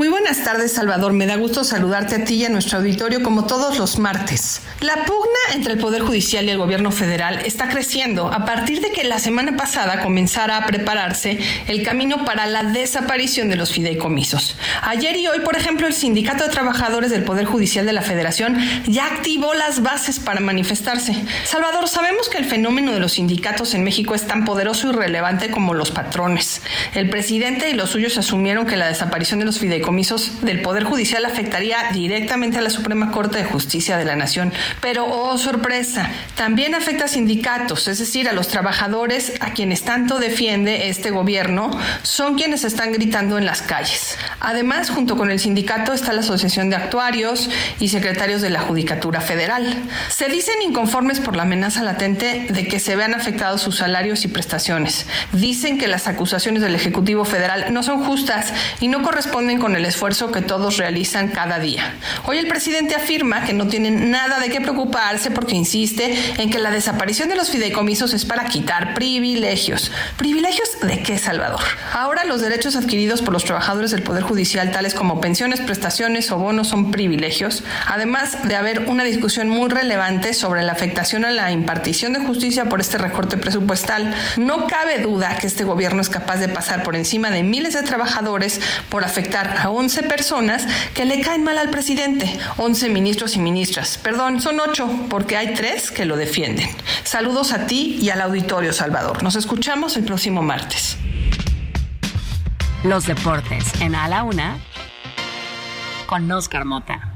Muy buenas tardes, Salvador. Me da gusto saludarte a ti y a nuestro auditorio como todos los martes. La pugna entre el Poder Judicial y el Gobierno Federal está creciendo a partir de que la semana pasada comenzara a prepararse el camino para la desaparición de los fideicomisos. Ayer y hoy, por ejemplo, el Sindicato de Trabajadores del Poder Judicial de la Federación ya activó las bases para manifestarse. Salvador, sabemos que el fenómeno de los sindicatos en México es tan poderoso y relevante como los patrones. El presidente y los suyos asumieron que la desaparición de los fideicomisos comisos del Poder Judicial afectaría directamente a la Suprema Corte de Justicia de la Nación. Pero, oh sorpresa, también afecta a sindicatos, es decir, a los trabajadores a quienes tanto defiende este gobierno, son quienes están gritando en las calles. Además, junto con el sindicato está la Asociación de Actuarios y Secretarios de la Judicatura Federal. Se dicen inconformes por la amenaza latente de que se vean afectados sus salarios y prestaciones. Dicen que las acusaciones del Ejecutivo Federal no son justas y no corresponden con el esfuerzo que todos realizan cada día. Hoy el presidente afirma que no tienen nada de qué preocuparse porque insiste en que la desaparición de los fideicomisos es para quitar privilegios. ¿Privilegios de qué, Salvador? Ahora los derechos adquiridos por los trabajadores del Poder Judicial, tales como pensiones, prestaciones o bonos, son privilegios, además de haber una discusión muy relevante sobre la afectación a la impartición de justicia por este recorte presupuestal. No cabe duda que este gobierno es capaz de pasar por encima de miles de trabajadores por afectar a 11 personas que le caen mal al presidente, 11 ministros y ministras. Perdón, son 8 porque hay 3 que lo defienden. Saludos a ti y al auditorio Salvador. Nos escuchamos el próximo martes. Los deportes en A la Una con Oscar Mota.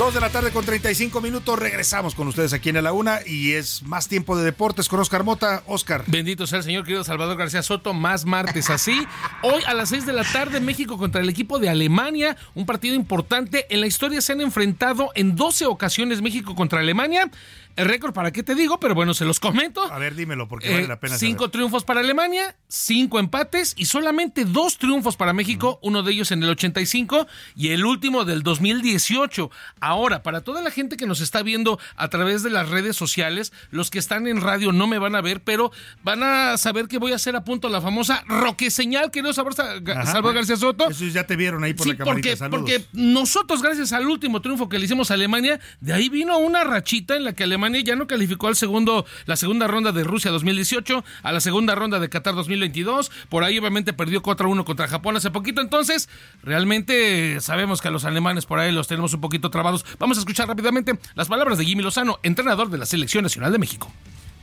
Dos de la tarde con 35 minutos. Regresamos con ustedes aquí en la una y es más tiempo de deportes con Oscar Mota. Oscar. Bendito sea el señor querido Salvador García Soto. Más martes así. Hoy a las 6 de la tarde México contra el equipo de Alemania. Un partido importante. En la historia se han enfrentado en 12 ocasiones México contra Alemania. El récord, ¿para qué te digo? Pero bueno, se los comento. A ver, dímelo, porque vale Eh, la pena. cinco saber. triunfos para Alemania, cinco empates y solamente dos triunfos para México, uno de ellos en el 85 y el último del 2018. Ahora, para toda la gente que nos está viendo a través de las redes sociales, los que están en radio no me van a ver, pero van a saber que voy a hacer a punto la famosa roque señal, querido Salvador García Soto. Eso ya te vieron ahí por Sí, la camarita. porque, porque nosotros, gracias al último triunfo que le hicimos a Alemania, de ahí vino una rachita en la que Alemania ya no calificó al segundo, la segunda ronda de Rusia 2018, a la segunda ronda de Qatar 2022. Por ahí obviamente perdió 4-1 contra Japón hace poquito. Entonces, realmente sabemos que a los alemanes por ahí los tenemos un poquito trabados. Vamos a escuchar rápidamente las palabras de Jimmy Lozano, entrenador de la Selección Nacional de México.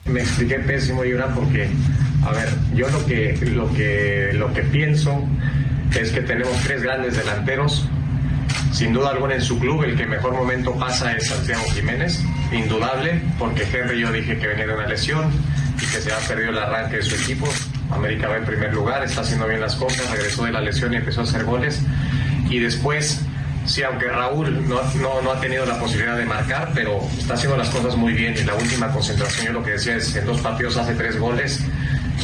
Me expliqué pésimo, Yura, porque, a ver, yo lo que, lo que, lo que pienso es que tenemos tres grandes delanteros. Sin duda alguna en su club el que mejor momento pasa es Santiago Jiménez, indudable, porque Henry yo dije que venía de una lesión y que se ha perdido el arranque de su equipo. América va en primer lugar, está haciendo bien las cosas, regresó de la lesión y empezó a hacer goles. Y después, sí, aunque Raúl no, no, no ha tenido la posibilidad de marcar, pero está haciendo las cosas muy bien y la última concentración, yo lo que decía es, en dos partidos hace tres goles,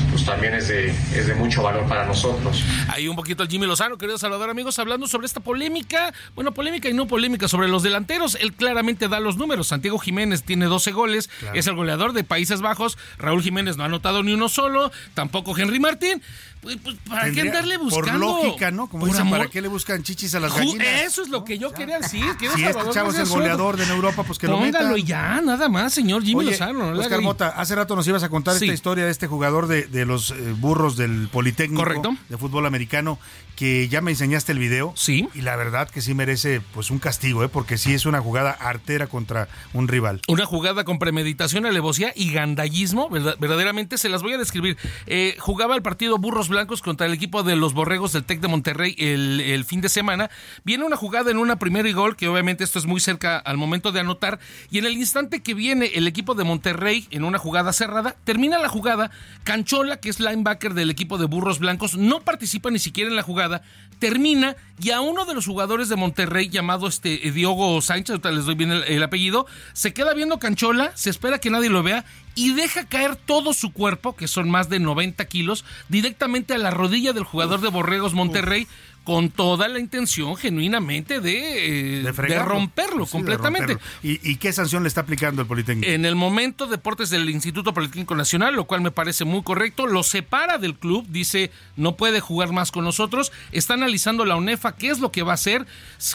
pues también es de, es de mucho valor para nosotros. Ahí un poquito el Jimmy Lozano, querido Salvador, amigos, hablando sobre esta polémica, bueno, polémica y no polémica sobre los delanteros. Él claramente da los números. Santiago Jiménez tiene 12 goles, Claro. es el goleador de Países Bajos. Raúl Jiménez no ha anotado ni uno solo, tampoco Henry Martín. Pues, pues, ¿para qué andarle buscando? Por lógica, ¿no? Como Por dicen, amor. ¿para qué le buscan chichis a las gallinas? Eso es lo que yo quería decir. querido Si este chavo es el goleador de Europa, pues que lo Póngalo meta. y ya, nada más, señor Jimmy Oye, Lozano. no Oscar. Mota, hace rato nos ibas a contar Sí. esta historia de este jugador de, de los eh, burros del Politécnico Correcto. de fútbol americano, que ya me enseñaste el video. Sí. Y la verdad que sí merece pues un castigo, ¿eh? porque sí es una jugada artera contra un rival. Una jugada con premeditación, alevosía y gandallismo, verdad- verdaderamente se las voy a describir. Eh, jugaba el partido Burros Blancos contra el equipo de los Borregos del Tec de Monterrey el, el fin de semana. Viene una jugada en una primera y gol, que obviamente esto es muy cerca al momento de anotar, y en el instante que viene el equipo de Monterrey en una jugada cerrada, termina la jugada, Canchola, que es linebacker del equipo de Burros Blancos, no participa ni siquiera en la jugada, termina y a uno de los jugadores de Monterrey llamado este Diogo Sánchez, ahorita les doy bien el, el apellido, se queda viendo Canchola, se espera que nadie lo vea y deja caer todo su cuerpo, que son más de 90 kilos, directamente a la rodilla del jugador de Borregos Monterrey. Con toda la intención genuinamente de, eh, de, romperlo Sí, de completamente. romperlo. ¿Y, y qué sanción le está aplicando el Politécnico? En el momento, Deportes del Instituto Politécnico Nacional, lo cual me parece muy correcto, lo separa del club, dice no puede jugar más con nosotros. Está analizando la UNEFA qué es lo que va a hacer.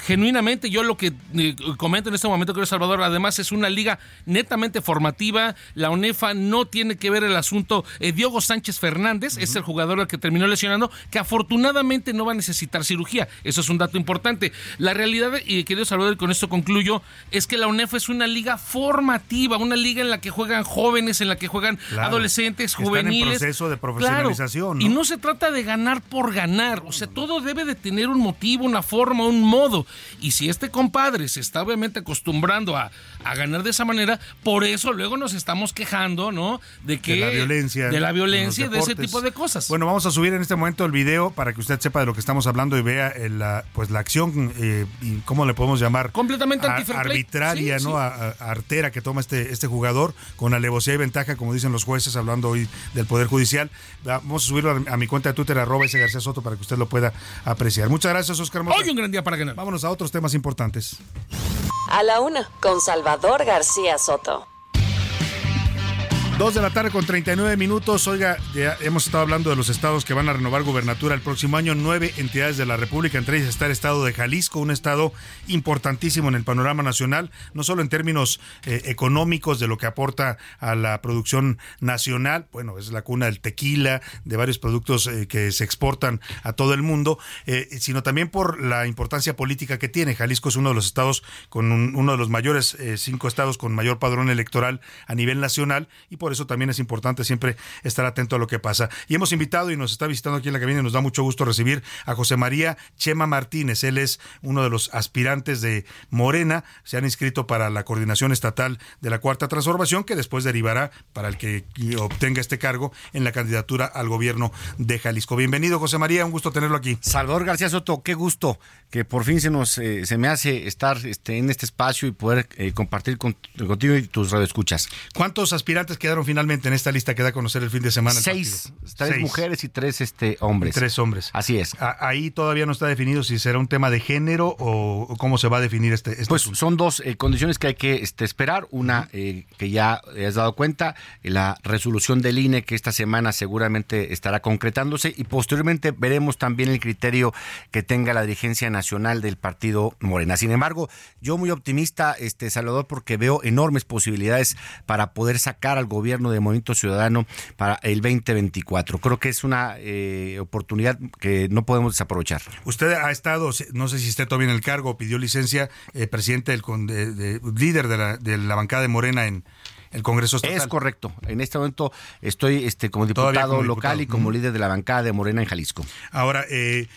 Genuinamente, yo lo que eh, comento en este momento, creo, Salvador, además es una liga netamente formativa. La UNEFA no tiene que ver el asunto. Eh, Diogo Sánchez Fernández es el jugador al que terminó lesionando, que afortunadamente no va a necesitar cirugía. Eso es un dato importante. La realidad, y querido Salvador, y con esto concluyo, es que la UNEFA es una liga formativa, una liga en la que juegan jóvenes, en la que juegan Claro. adolescentes, Están en juveniles. proceso de Claro. profesionalización, ¿no? Y no se trata de ganar por ganar. O sea, todo debe de tener un motivo, una forma, un modo. Y si este compadre se está obviamente acostumbrando a, a ganar de esa manera, por eso luego nos estamos quejando, ¿no? De que de la violencia. de la en violencia y de ese tipo de cosas. Bueno, vamos a subir en este momento el video para que usted sepa de lo que estamos hablando y vea eh, la, pues la acción eh, y cómo le podemos llamar Completamente a- arbitraria, Sí, ¿no? sí. A- a- artera que toma este este jugador con alevosía y ventaja, como dicen los jueces hablando hoy del poder judicial. Vamos a subirlo a, a mi cuenta de Twitter arroba ese García Soto para que usted lo pueda apreciar. Muchas gracias, Oscar. Mota. Hoy un gran día para ganar. Vámonos a otros temas importantes. A la una, con Salvador García Soto. Dos de la tarde con 39 minutos. Oiga, ya hemos estado hablando de los estados que van a renovar gubernatura el próximo año. Nueve entidades de la República, entre ellas está el estado de Jalisco, un estado importantísimo en el panorama nacional, no solo en términos eh, económicos de lo que aporta a la producción nacional, bueno, es la cuna del tequila, de varios productos eh, que se exportan a todo el mundo, eh, sino también por la importancia política que tiene. Jalisco es uno de los estados con un- uno de los mayores cinco estados con mayor padrón electoral a nivel nacional y por eso también es importante siempre estar atento a lo que pasa. Y hemos invitado y nos está visitando aquí en la cabina y nos da mucho gusto recibir a José María Chema Martínez. Él es uno de los aspirantes de Morena. Se han inscrito para la coordinación estatal de la Cuarta Transformación que después derivará para el que obtenga este cargo en la candidatura al gobierno de Jalisco. Bienvenido José María, un gusto tenerlo aquí. Salvador García Soto, qué gusto que por fin se nos eh, se me hace estar este, en este espacio y poder eh, compartir con- contigo y tus radioescuchas. ¿Cuántos aspirantes quedaron finalmente en esta lista que da a conocer el fin de semana? Seis, tres Seis. mujeres y tres este hombres. Y tres hombres. Así es. A- Ahí todavía no está definido si será un tema de género o cómo se va a definir este. este Pues asunto. son dos eh, condiciones que hay que este, esperar. Una eh, que ya has dado cuenta, la resolución del INE que esta semana seguramente estará concretándose y posteriormente veremos también el criterio que tenga la dirigencia nacional del partido Morena. Sin embargo, yo muy optimista, este Salvador, porque veo enormes posibilidades para poder sacar al gobierno de Movimiento Ciudadano para el 2024. Creo que es una eh, oportunidad que no podemos desaprovechar. Usted ha estado, no sé si esté todavía en el cargo, pidió licencia, eh, presidente del de- de- líder de la, de la bancada de Morena en el Congreso Estatal. Es correcto. En este momento estoy este, como diputado como local diputado. y como líder de la bancada de Morena en Jalisco. Ahora, eh,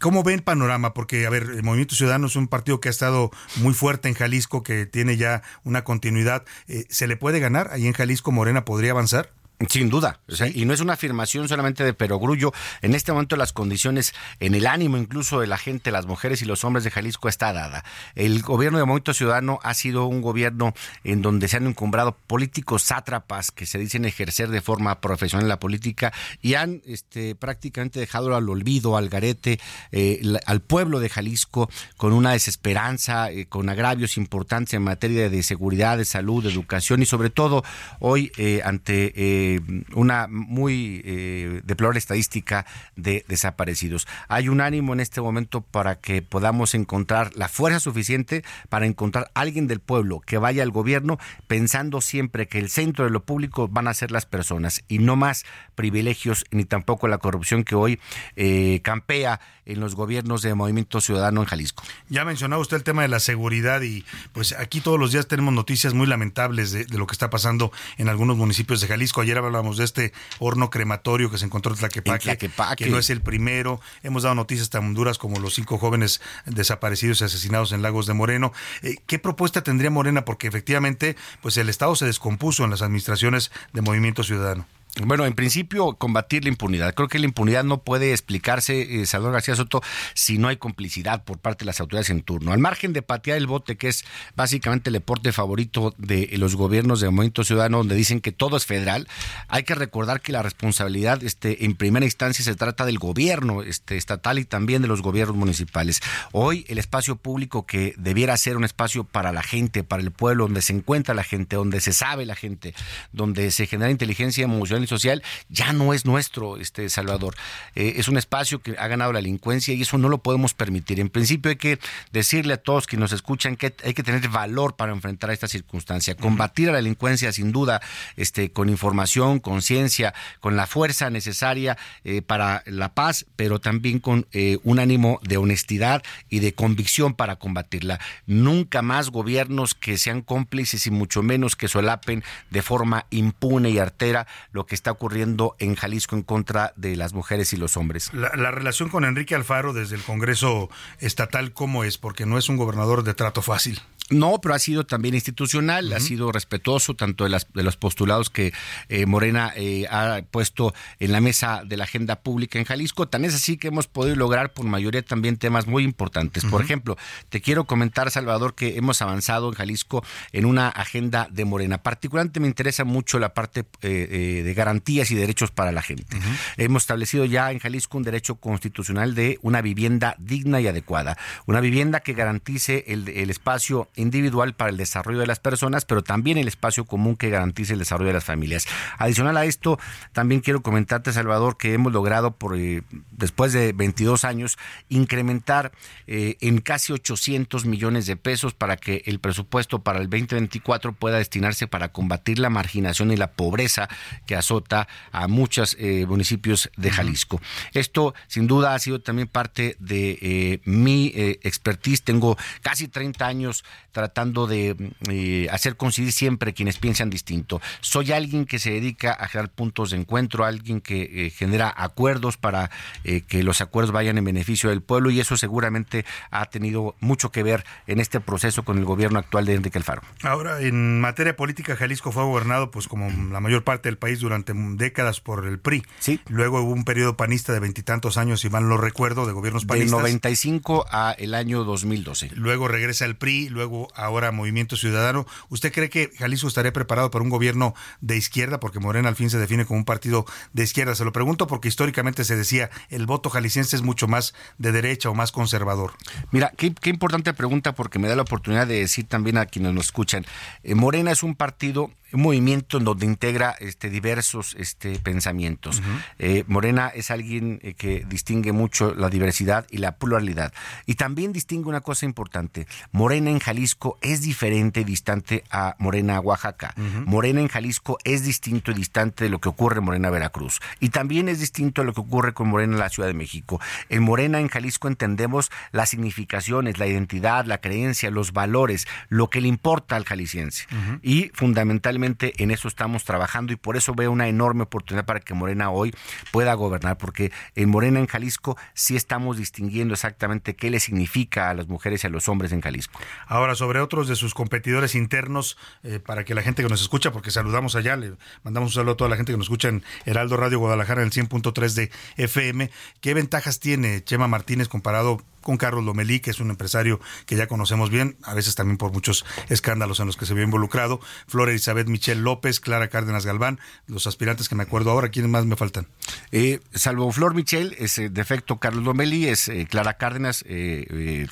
¿cómo ve el panorama? Porque, a ver, el Movimiento Ciudadano es un partido que ha estado muy fuerte en Jalisco, que tiene ya una continuidad. Eh, ¿Se le puede ganar? ¿Ahí en Jalisco Morena podría avanzar? Sin duda, o sea, y no es una afirmación solamente de perogrullo. En este momento las condiciones, en el ánimo incluso de la gente, las mujeres y los hombres de Jalisco está dada. El gobierno de Movimiento Ciudadano ha sido un gobierno en donde se han encumbrado políticos sátrapas que se dicen ejercer de forma profesional la política y han este, prácticamente dejado al olvido, al garete, eh, al pueblo de Jalisco con una desesperanza, eh, con agravios importantes en materia de seguridad, de salud, de educación y sobre todo hoy eh, ante eh, una muy eh, deplorable estadística de desaparecidos. Hay un ánimo en este momento para que podamos encontrar la fuerza suficiente para encontrar alguien del pueblo que vaya al gobierno pensando siempre que el centro de lo público van a ser las personas y no más privilegios ni tampoco la corrupción que hoy eh, campea en los gobiernos de Movimiento Ciudadano en Jalisco. Ya mencionaba usted el tema de la seguridad y pues aquí todos los días tenemos noticias muy lamentables de, de lo que está pasando en algunos municipios de Jalisco. Ayer hablábamos de este horno crematorio que se encontró en Tlaquepaque, En Tlaquepaque. que no es el primero. Hemos dado noticias tan duras como los cinco jóvenes desaparecidos y asesinados en Lagos de Moreno. Eh, ¿Qué propuesta tendría Morena? Porque efectivamente pues el Estado se descompuso en las administraciones de Movimiento Ciudadano. Bueno, en principio, combatir la impunidad. Creo que la impunidad no puede explicarse, eh, Salvador García Soto, si no hay complicidad por parte de las autoridades en turno. Al margen de patear el bote, que es básicamente el deporte favorito de los gobiernos de Movimiento Ciudadano, donde dicen que todo es federal, hay que recordar que la responsabilidad este, en primera instancia se trata del gobierno este, estatal y también de los gobiernos municipales. Hoy el espacio público que debiera ser un espacio para la gente, para el pueblo, donde se encuentra la gente, donde se sabe la gente, donde se genera inteligencia emocional social ya no es nuestro, este Salvador. Eh, es un espacio que ha ganado la delincuencia y eso no lo podemos permitir. En principio hay que decirle a todos que nos escuchan que hay que tener valor para enfrentar esta circunstancia. Combatir a la delincuencia sin duda, este, con información, conciencia, con la fuerza necesaria eh, para la paz, pero también con eh, un ánimo de honestidad y de convicción para combatirla. Nunca más gobiernos que sean cómplices y mucho menos que solapen de forma impune y artera lo que está ocurriendo en Jalisco en contra de las mujeres y los hombres. La, relación con Enrique Alfaro desde el Congreso estatal, ¿cómo es? Porque no es un gobernador de trato fácil. No, pero ha sido también institucional, ha sido respetuoso tanto de, las, de los postulados que eh, Morena eh, ha puesto en la mesa de la agenda pública en Jalisco. Tan es así que hemos podido lograr por mayoría también temas muy importantes. Por ejemplo, te quiero comentar, Salvador, que hemos avanzado en Jalisco en una agenda de Morena. Particularmente me interesa mucho la parte eh, de garantías y derechos para la gente. Hemos establecido ya en Jalisco un derecho constitucional de una vivienda digna y adecuada. Una vivienda que garantice el, el espacio individual para el desarrollo de las personas, pero también el espacio común que garantice el desarrollo de las familias. Adicional a esto, también quiero comentarte, Salvador, que hemos logrado por eh, después de 22 años incrementar eh, en casi 800 millones de pesos para que el presupuesto para el 2024 pueda destinarse para combatir la marginación y la pobreza que azota a muchos eh, municipios de Jalisco. Esto, sin duda, ha sido también parte de mi expertise. Tengo casi 30 años tratando de eh, hacer coincidir siempre quienes piensan distinto. Soy alguien que se dedica a generar puntos de encuentro, alguien que eh, genera acuerdos para eh, que los acuerdos vayan en beneficio del pueblo y eso seguramente ha tenido mucho que ver en este proceso con el gobierno actual de Enrique Alfaro. Ahora, en materia política, Jalisco fue gobernado, pues como la mayor parte del país, durante décadas por el PRI. Sí. Luego hubo un periodo panista de veintitantos años, si mal no recuerdo, de gobiernos panistas. De 95 a el año 2012. Luego regresa el PRI, luego ahora Movimiento Ciudadano. ¿Usted cree que Jalisco estaría preparado para un gobierno de izquierda? Porque Morena al fin se define como un partido de izquierda. Se lo pregunto porque históricamente se decía el voto jalisciense es mucho más de derecha o más conservador. Mira, qué, importante pregunta porque me da la oportunidad de decir también a quienes nos escuchan. Eh, Morena es un partido un movimiento en donde integra este, diversos este, pensamientos. Eh, Morena es alguien eh, que distingue mucho la diversidad y la pluralidad. Y también distingue una cosa importante. Morena en Jalisco es diferente y distante a Morena Oaxaca. Morena en Jalisco es distinto y distante de lo que ocurre en Morena Veracruz. Y también es distinto a lo que ocurre con Morena en la Ciudad de México. En Morena en Jalisco entendemos las significaciones, la identidad, la creencia, los valores, lo que le importa al jalisciense. Y fundamentalmente en eso estamos trabajando y por eso veo una enorme oportunidad para que Morena hoy pueda gobernar, porque en Morena, en Jalisco, sí estamos distinguiendo exactamente qué le significa a las mujeres y a los hombres en Jalisco. Ahora, sobre otros de sus competidores internos, eh, para que la gente que nos escucha, porque saludamos allá, le mandamos un saludo a toda la gente que nos escucha en Heraldo Radio Guadalajara en el 100.3 de FM, ¿qué ventajas tiene Chema Martínez comparado con Carlos Lomelí, que es un empresario que ya conocemos bien, a veces también por muchos escándalos en los que se vio involucrado, Flor Elizabeth Michelle López, Clara Cárdenas Galván, los aspirantes que me acuerdo ahora, ¿quiénes más me faltan? Eh, salvo Flor Michelle, es eh, defecto Carlos Lomelí, es eh, Clara Cárdenas,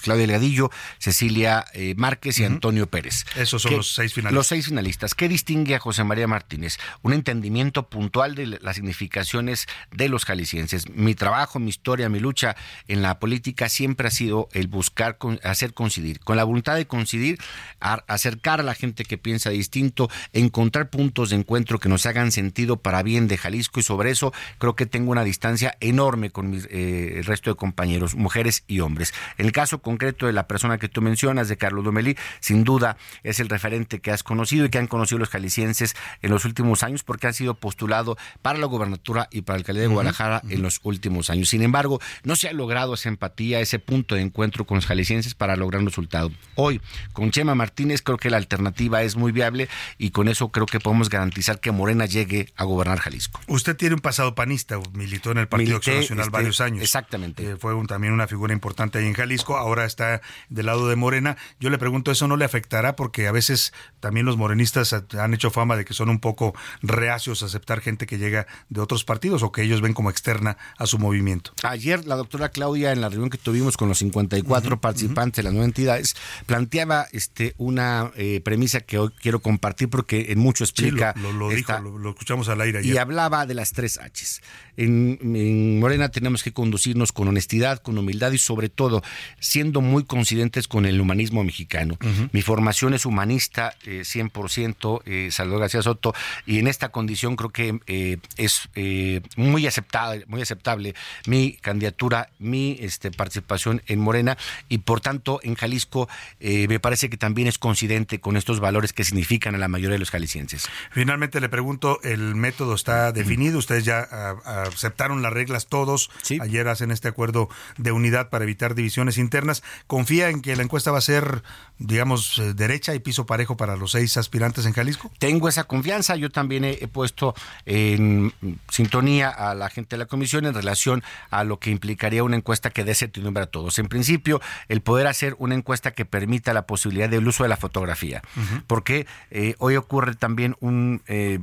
Claudia Legadillo, Cecilia Márquez y Antonio Pérez. Esos son los seis finalistas. Los seis finalistas. ¿Qué distingue a José María Martínez? Un entendimiento puntual de las significaciones de los jaliscienses. Mi trabajo, mi historia, mi lucha en la política siempre ha sido el buscar hacer coincidir, con la voluntad de coincidir, acercar a la gente que piensa distinto, encontrar puntos de encuentro que nos hagan sentido para bien de Jalisco y sobre eso creo que tengo una distancia enorme con eh, el resto de compañeros, mujeres y hombres. En el caso concreto de la persona que tú mencionas, de Carlos Domelí, sin duda es el referente que has conocido y que han conocido los jaliscienses en los últimos años porque ha sido postulado para la gobernatura y para el alcalde de Guadalajara en los últimos años. Sin embargo, no se ha logrado esa empatía, ese punto de encuentro con los jaliscienses para lograr un resultado. Hoy, con Chema Martínez, creo que la alternativa es muy viable y con eso creo que podemos garantizar que Morena llegue a gobernar Jalisco. Usted tiene un pasado panista, militó en el Partido Milité, Acción Nacional este, varios años. Exactamente. Eh, fue un- también una figura importante ahí en Jalisco, ahora está del lado de Morena. Yo le pregunto, ¿eso no le afectará? Porque a veces también los morenistas han hecho fama de que son un poco reacios a aceptar gente que llega de otros partidos o que ellos ven como externa a su movimiento. Ayer la doctora Claudia, en la reunión que tuvimos con los 54 participantes de las nueve entidades, planteaba este, una eh, premisa que hoy quiero compartir porque en mucho Sí, lo, explica. lo- lo esta- dijo, lo, escuchamos al aire y ayer. hablaba de las tres Hs. En, en Morena tenemos que conducirnos con honestidad, con humildad y sobre todo siendo muy coincidentes con el humanismo mexicano. Mi formación es humanista, eh, 100%, eh, Salvador García Soto, y en esta condición creo que eh, es eh, muy aceptable, muy aceptable mi candidatura, mi este, participación en Morena y por tanto en Jalisco me parece que también es coincidente con estos valores que significan a la mayoría de los jaliscienses. Finalmente le pregunto, el método está definido, ustedes ya ah, aceptaron las reglas todos, ayer hacen este acuerdo de unidad para evitar divisiones internas, ¿confía en que la encuesta va a ser, digamos, eh, derecha y piso parejo para los seis aspirantes en Jalisco? Tengo esa confianza. Yo también he, he puesto en sintonía a la gente de la comisión en relación a lo que implicaría una encuesta que dé certidumbre a todos. En principio, el poder hacer una encuesta que permita la posibilidad del uso de la fotografía. Porque eh, hoy ocurre también un, eh,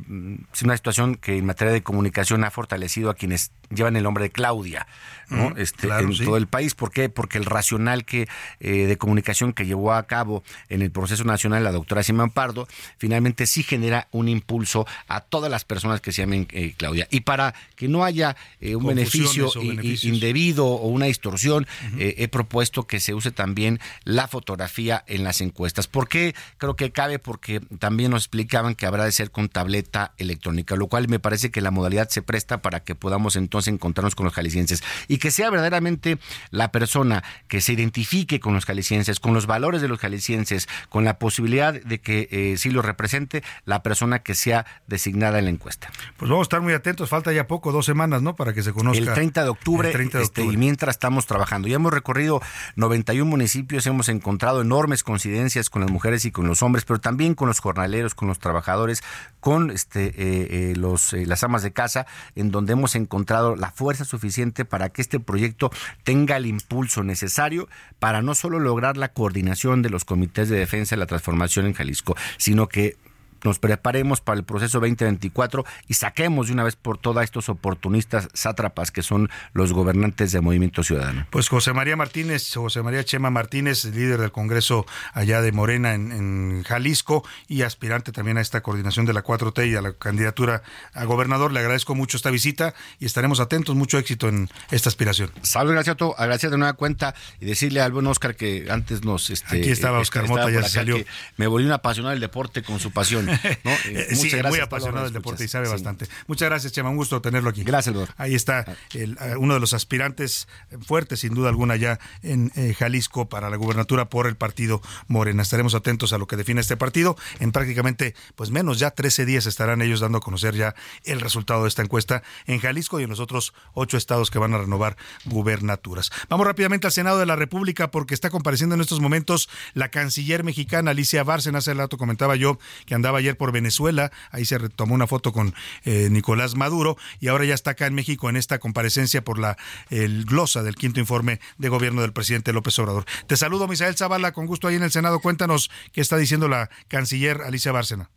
una situación que en materia de comunicación ha fortalecido a quienes llevan el nombre de Claudia ¿no? Ujú, este, claro, en sí. todo el país. ¿Por qué? Porque el racional que eh, de comunicación que llevó a cabo en el proceso nacional la doctora Simán Pardo, finalmente sí genera un impulso a todas las personas que se llamen eh, Claudia. Y para que no haya eh, un beneficio indebido o una distorsión, eh, he propuesto que se use también la fotografía en las encuestas. ¿Por qué? Creo que cabe porque también nos explicaban que habrá de ser con tableta electrónica, lo cual me parece que la modalidad se presta para que podamos entonces encontrarnos con los jaliscienses y que sea verdaderamente la persona que se identifique con los jaliscienses, con los valores de los jaliscienses, con la posibilidad de que eh, sí lo represente la persona que sea designada en la encuesta. Pues vamos a estar muy atentos, falta ya poco, dos semanas, ¿no? Para que se conozca. El 30 de octubre, El 30 de este, octubre. y mientras estamos trabajando. Ya hemos recorrido 91 municipios, hemos encontrado enormes coincidencias con las mujeres y con los hombres, pero también con los jornaleros, con los trabajadores, con este, eh, eh, los, las amas de casa, en donde hemos encontrado la fuerza suficiente para que este proyecto tenga el impulso necesario para no solo lograr la coordinación de los comités de defensa de la transformación en Jalisco, sino que nos preparemos para el proceso 2024 y saquemos de una vez por todas estos oportunistas sátrapas que son los gobernantes de Movimiento Ciudadano. Pues José María Martínez, José María Chema Martínez, líder del Congreso allá de Morena en, en Jalisco y aspirante también a esta coordinación de la 4T y a la candidatura a gobernador. Le agradezco mucho esta visita y estaremos atentos. Mucho éxito en esta aspiración. Salve, gracias a todo, agradecer de nueva cuenta y decirle al buen Oscar que antes nos... Este, Aquí estaba eh, Oscar estaba Mota, ya acá, salió. Me volví un apasionado del deporte con su pasión. ¿no? Eh, sí, gracias muy apasionado del deporte y sabe Sí. bastante. Muchas gracias, Chema. Un gusto tenerlo aquí. Gracias, Salvador. Ahí está el, eh, uno de los aspirantes fuertes, sin duda alguna, ya en eh, Jalisco para la gubernatura por el partido Morena. Estaremos atentos a lo que define este partido. En prácticamente, pues menos ya 13 días estarán ellos dando a conocer ya el resultado de esta encuesta en Jalisco y en los otros ocho estados que van a renovar gubernaturas. Vamos rápidamente al Senado de la República porque está compareciendo en estos momentos la canciller mexicana Alicia Bárcena. Hace rato comentaba yo que andaba ayer por Venezuela. Ahí se tomó una foto con eh, Nicolás Maduro y ahora ya está acá en México en esta comparecencia por la el glosa del quinto informe de gobierno del presidente López Obrador. Te saludo, Misael Zavala, con gusto ahí en el Senado. Cuéntanos qué está diciendo la canciller Alicia Bárcena.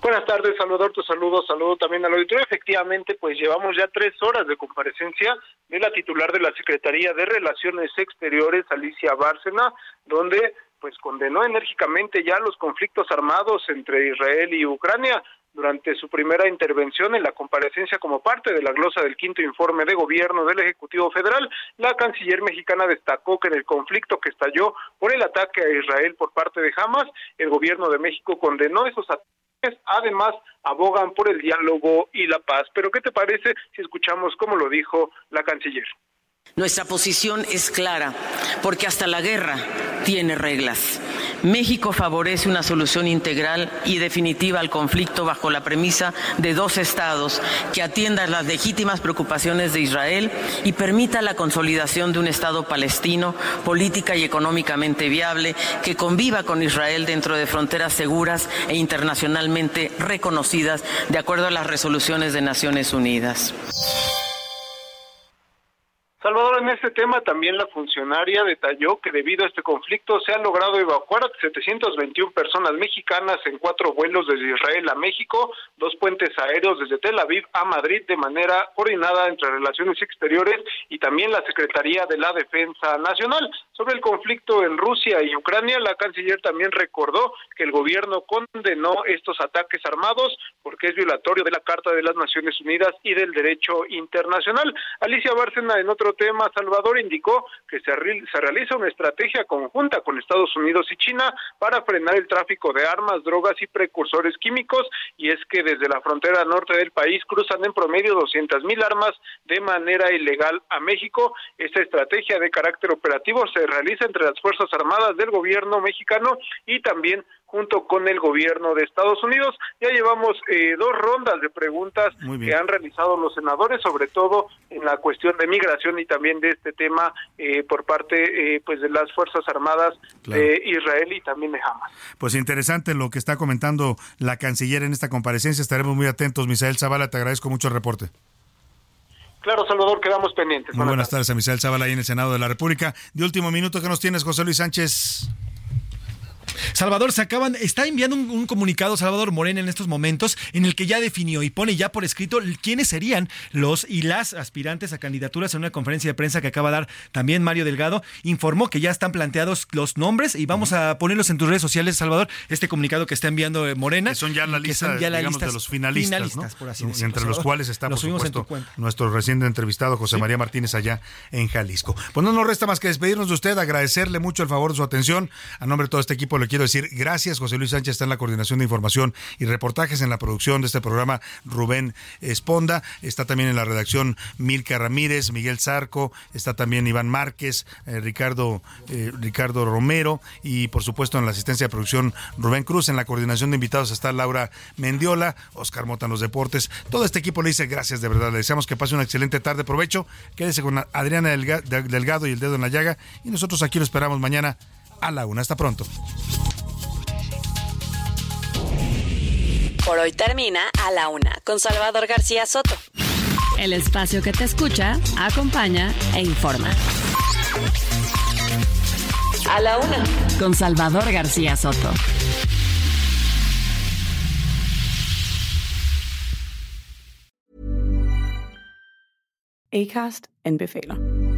Buenas tardes, Salvador, tu saludo, saludo también al auditorio. Efectivamente, pues llevamos ya tres horas de comparecencia de la titular de la Secretaría de Relaciones Exteriores, Alicia Bárcena, donde pues condenó enérgicamente ya los conflictos armados entre Israel y Ucrania. Durante su primera intervención en la comparecencia como parte de la glosa del quinto informe de gobierno del Ejecutivo Federal, la canciller mexicana destacó que en el conflicto que estalló por el ataque a Israel por parte de Hamas, el gobierno de México condenó esos ataques, además abogan por el diálogo y la paz. Pero ¿qué te parece si escuchamos cómo lo dijo la canciller? Nuestra posición es clara, porque hasta la guerra tiene reglas. México favorece una solución integral y definitiva al conflicto bajo la premisa de dos estados que atienda las legítimas preocupaciones de Israel y permita la consolidación de un Estado palestino política y económicamente viable que conviva con Israel dentro de fronteras seguras e internacionalmente reconocidas de acuerdo a las resoluciones de Naciones Unidas. Salvador, en este tema también la funcionaria detalló que debido a este conflicto se han logrado evacuar a 721 personas mexicanas en cuatro vuelos desde Israel a México, dos puentes aéreos desde Tel Aviv a Madrid de manera coordinada entre Relaciones Exteriores y también la Secretaría de la Defensa Nacional. Sobre el conflicto en Rusia y Ucrania, la canciller también recordó que el gobierno condenó estos ataques armados porque es violatorio de la Carta de las Naciones Unidas y del derecho internacional. Alicia Bárcena, en otro tema, Salvador indicó que se, se realiza una estrategia conjunta con Estados Unidos y China para frenar el tráfico de armas, drogas y precursores químicos y es que desde la frontera norte del país cruzan en promedio 200 mil armas de manera ilegal a México. Esta estrategia de carácter operativo se realiza entre las Fuerzas Armadas del gobierno mexicano y también junto con el gobierno de Estados Unidos. Ya llevamos eh, dos rondas de preguntas que han realizado los senadores, sobre todo en la cuestión de migración y también de este tema eh, por parte eh, pues de las Fuerzas Armadas de Israel y también de Hamas. Pues interesante lo que está comentando la canciller en esta comparecencia. Estaremos muy atentos. Misael Zavala, te agradezco mucho el reporte. Claro, Salvador, quedamos pendientes. Muy buenas tardes a Misael Zavala ahí en el Senado de la República. De último minuto que nos tienes, José Luis Sánchez. Salvador, se acaban, está enviando un, un, comunicado Salvador Morena en estos momentos en el que ya definió y pone ya por escrito quiénes serían los y las aspirantes a candidaturas en una conferencia de prensa que acaba de dar también Mario Delgado. Informó que ya están planteados los nombres y vamos a ponerlos en tus redes sociales, Salvador, este comunicado que está enviando Morena. Que son ya la lista ya digamos, de los finalistas, finalistas ¿no? por así decirlo, entre los cuales está, por supuesto, nuestro recién entrevistado José sí. María Martínez allá en Jalisco. Pues no nos resta más que despedirnos de usted, agradecerle mucho el favor de su atención. A nombre de todo este equipo quiero decir gracias. José Luis Sánchez está en la coordinación de información y reportajes en la producción de este programa. Rubén Esponda está también en la redacción Milka Ramírez, Miguel Zarco, está también Iván Márquez, eh, Ricardo eh, Ricardo Romero y por supuesto en la asistencia de producción Rubén Cruz. En la coordinación de invitados está Laura Mendiola, Oscar Mota en los deportes. Todo este equipo le dice gracias de verdad. Le deseamos que pase una excelente tarde. Provecho. Quédese con Adriana Delgado y el dedo en la llaga. Y nosotros aquí lo esperamos mañana a la una. Hasta pronto. Por hoy termina a la una con Salvador García Soto. El espacio que te escucha, acompaña e informa. A la una con Salvador García Soto. Acast anbefaler.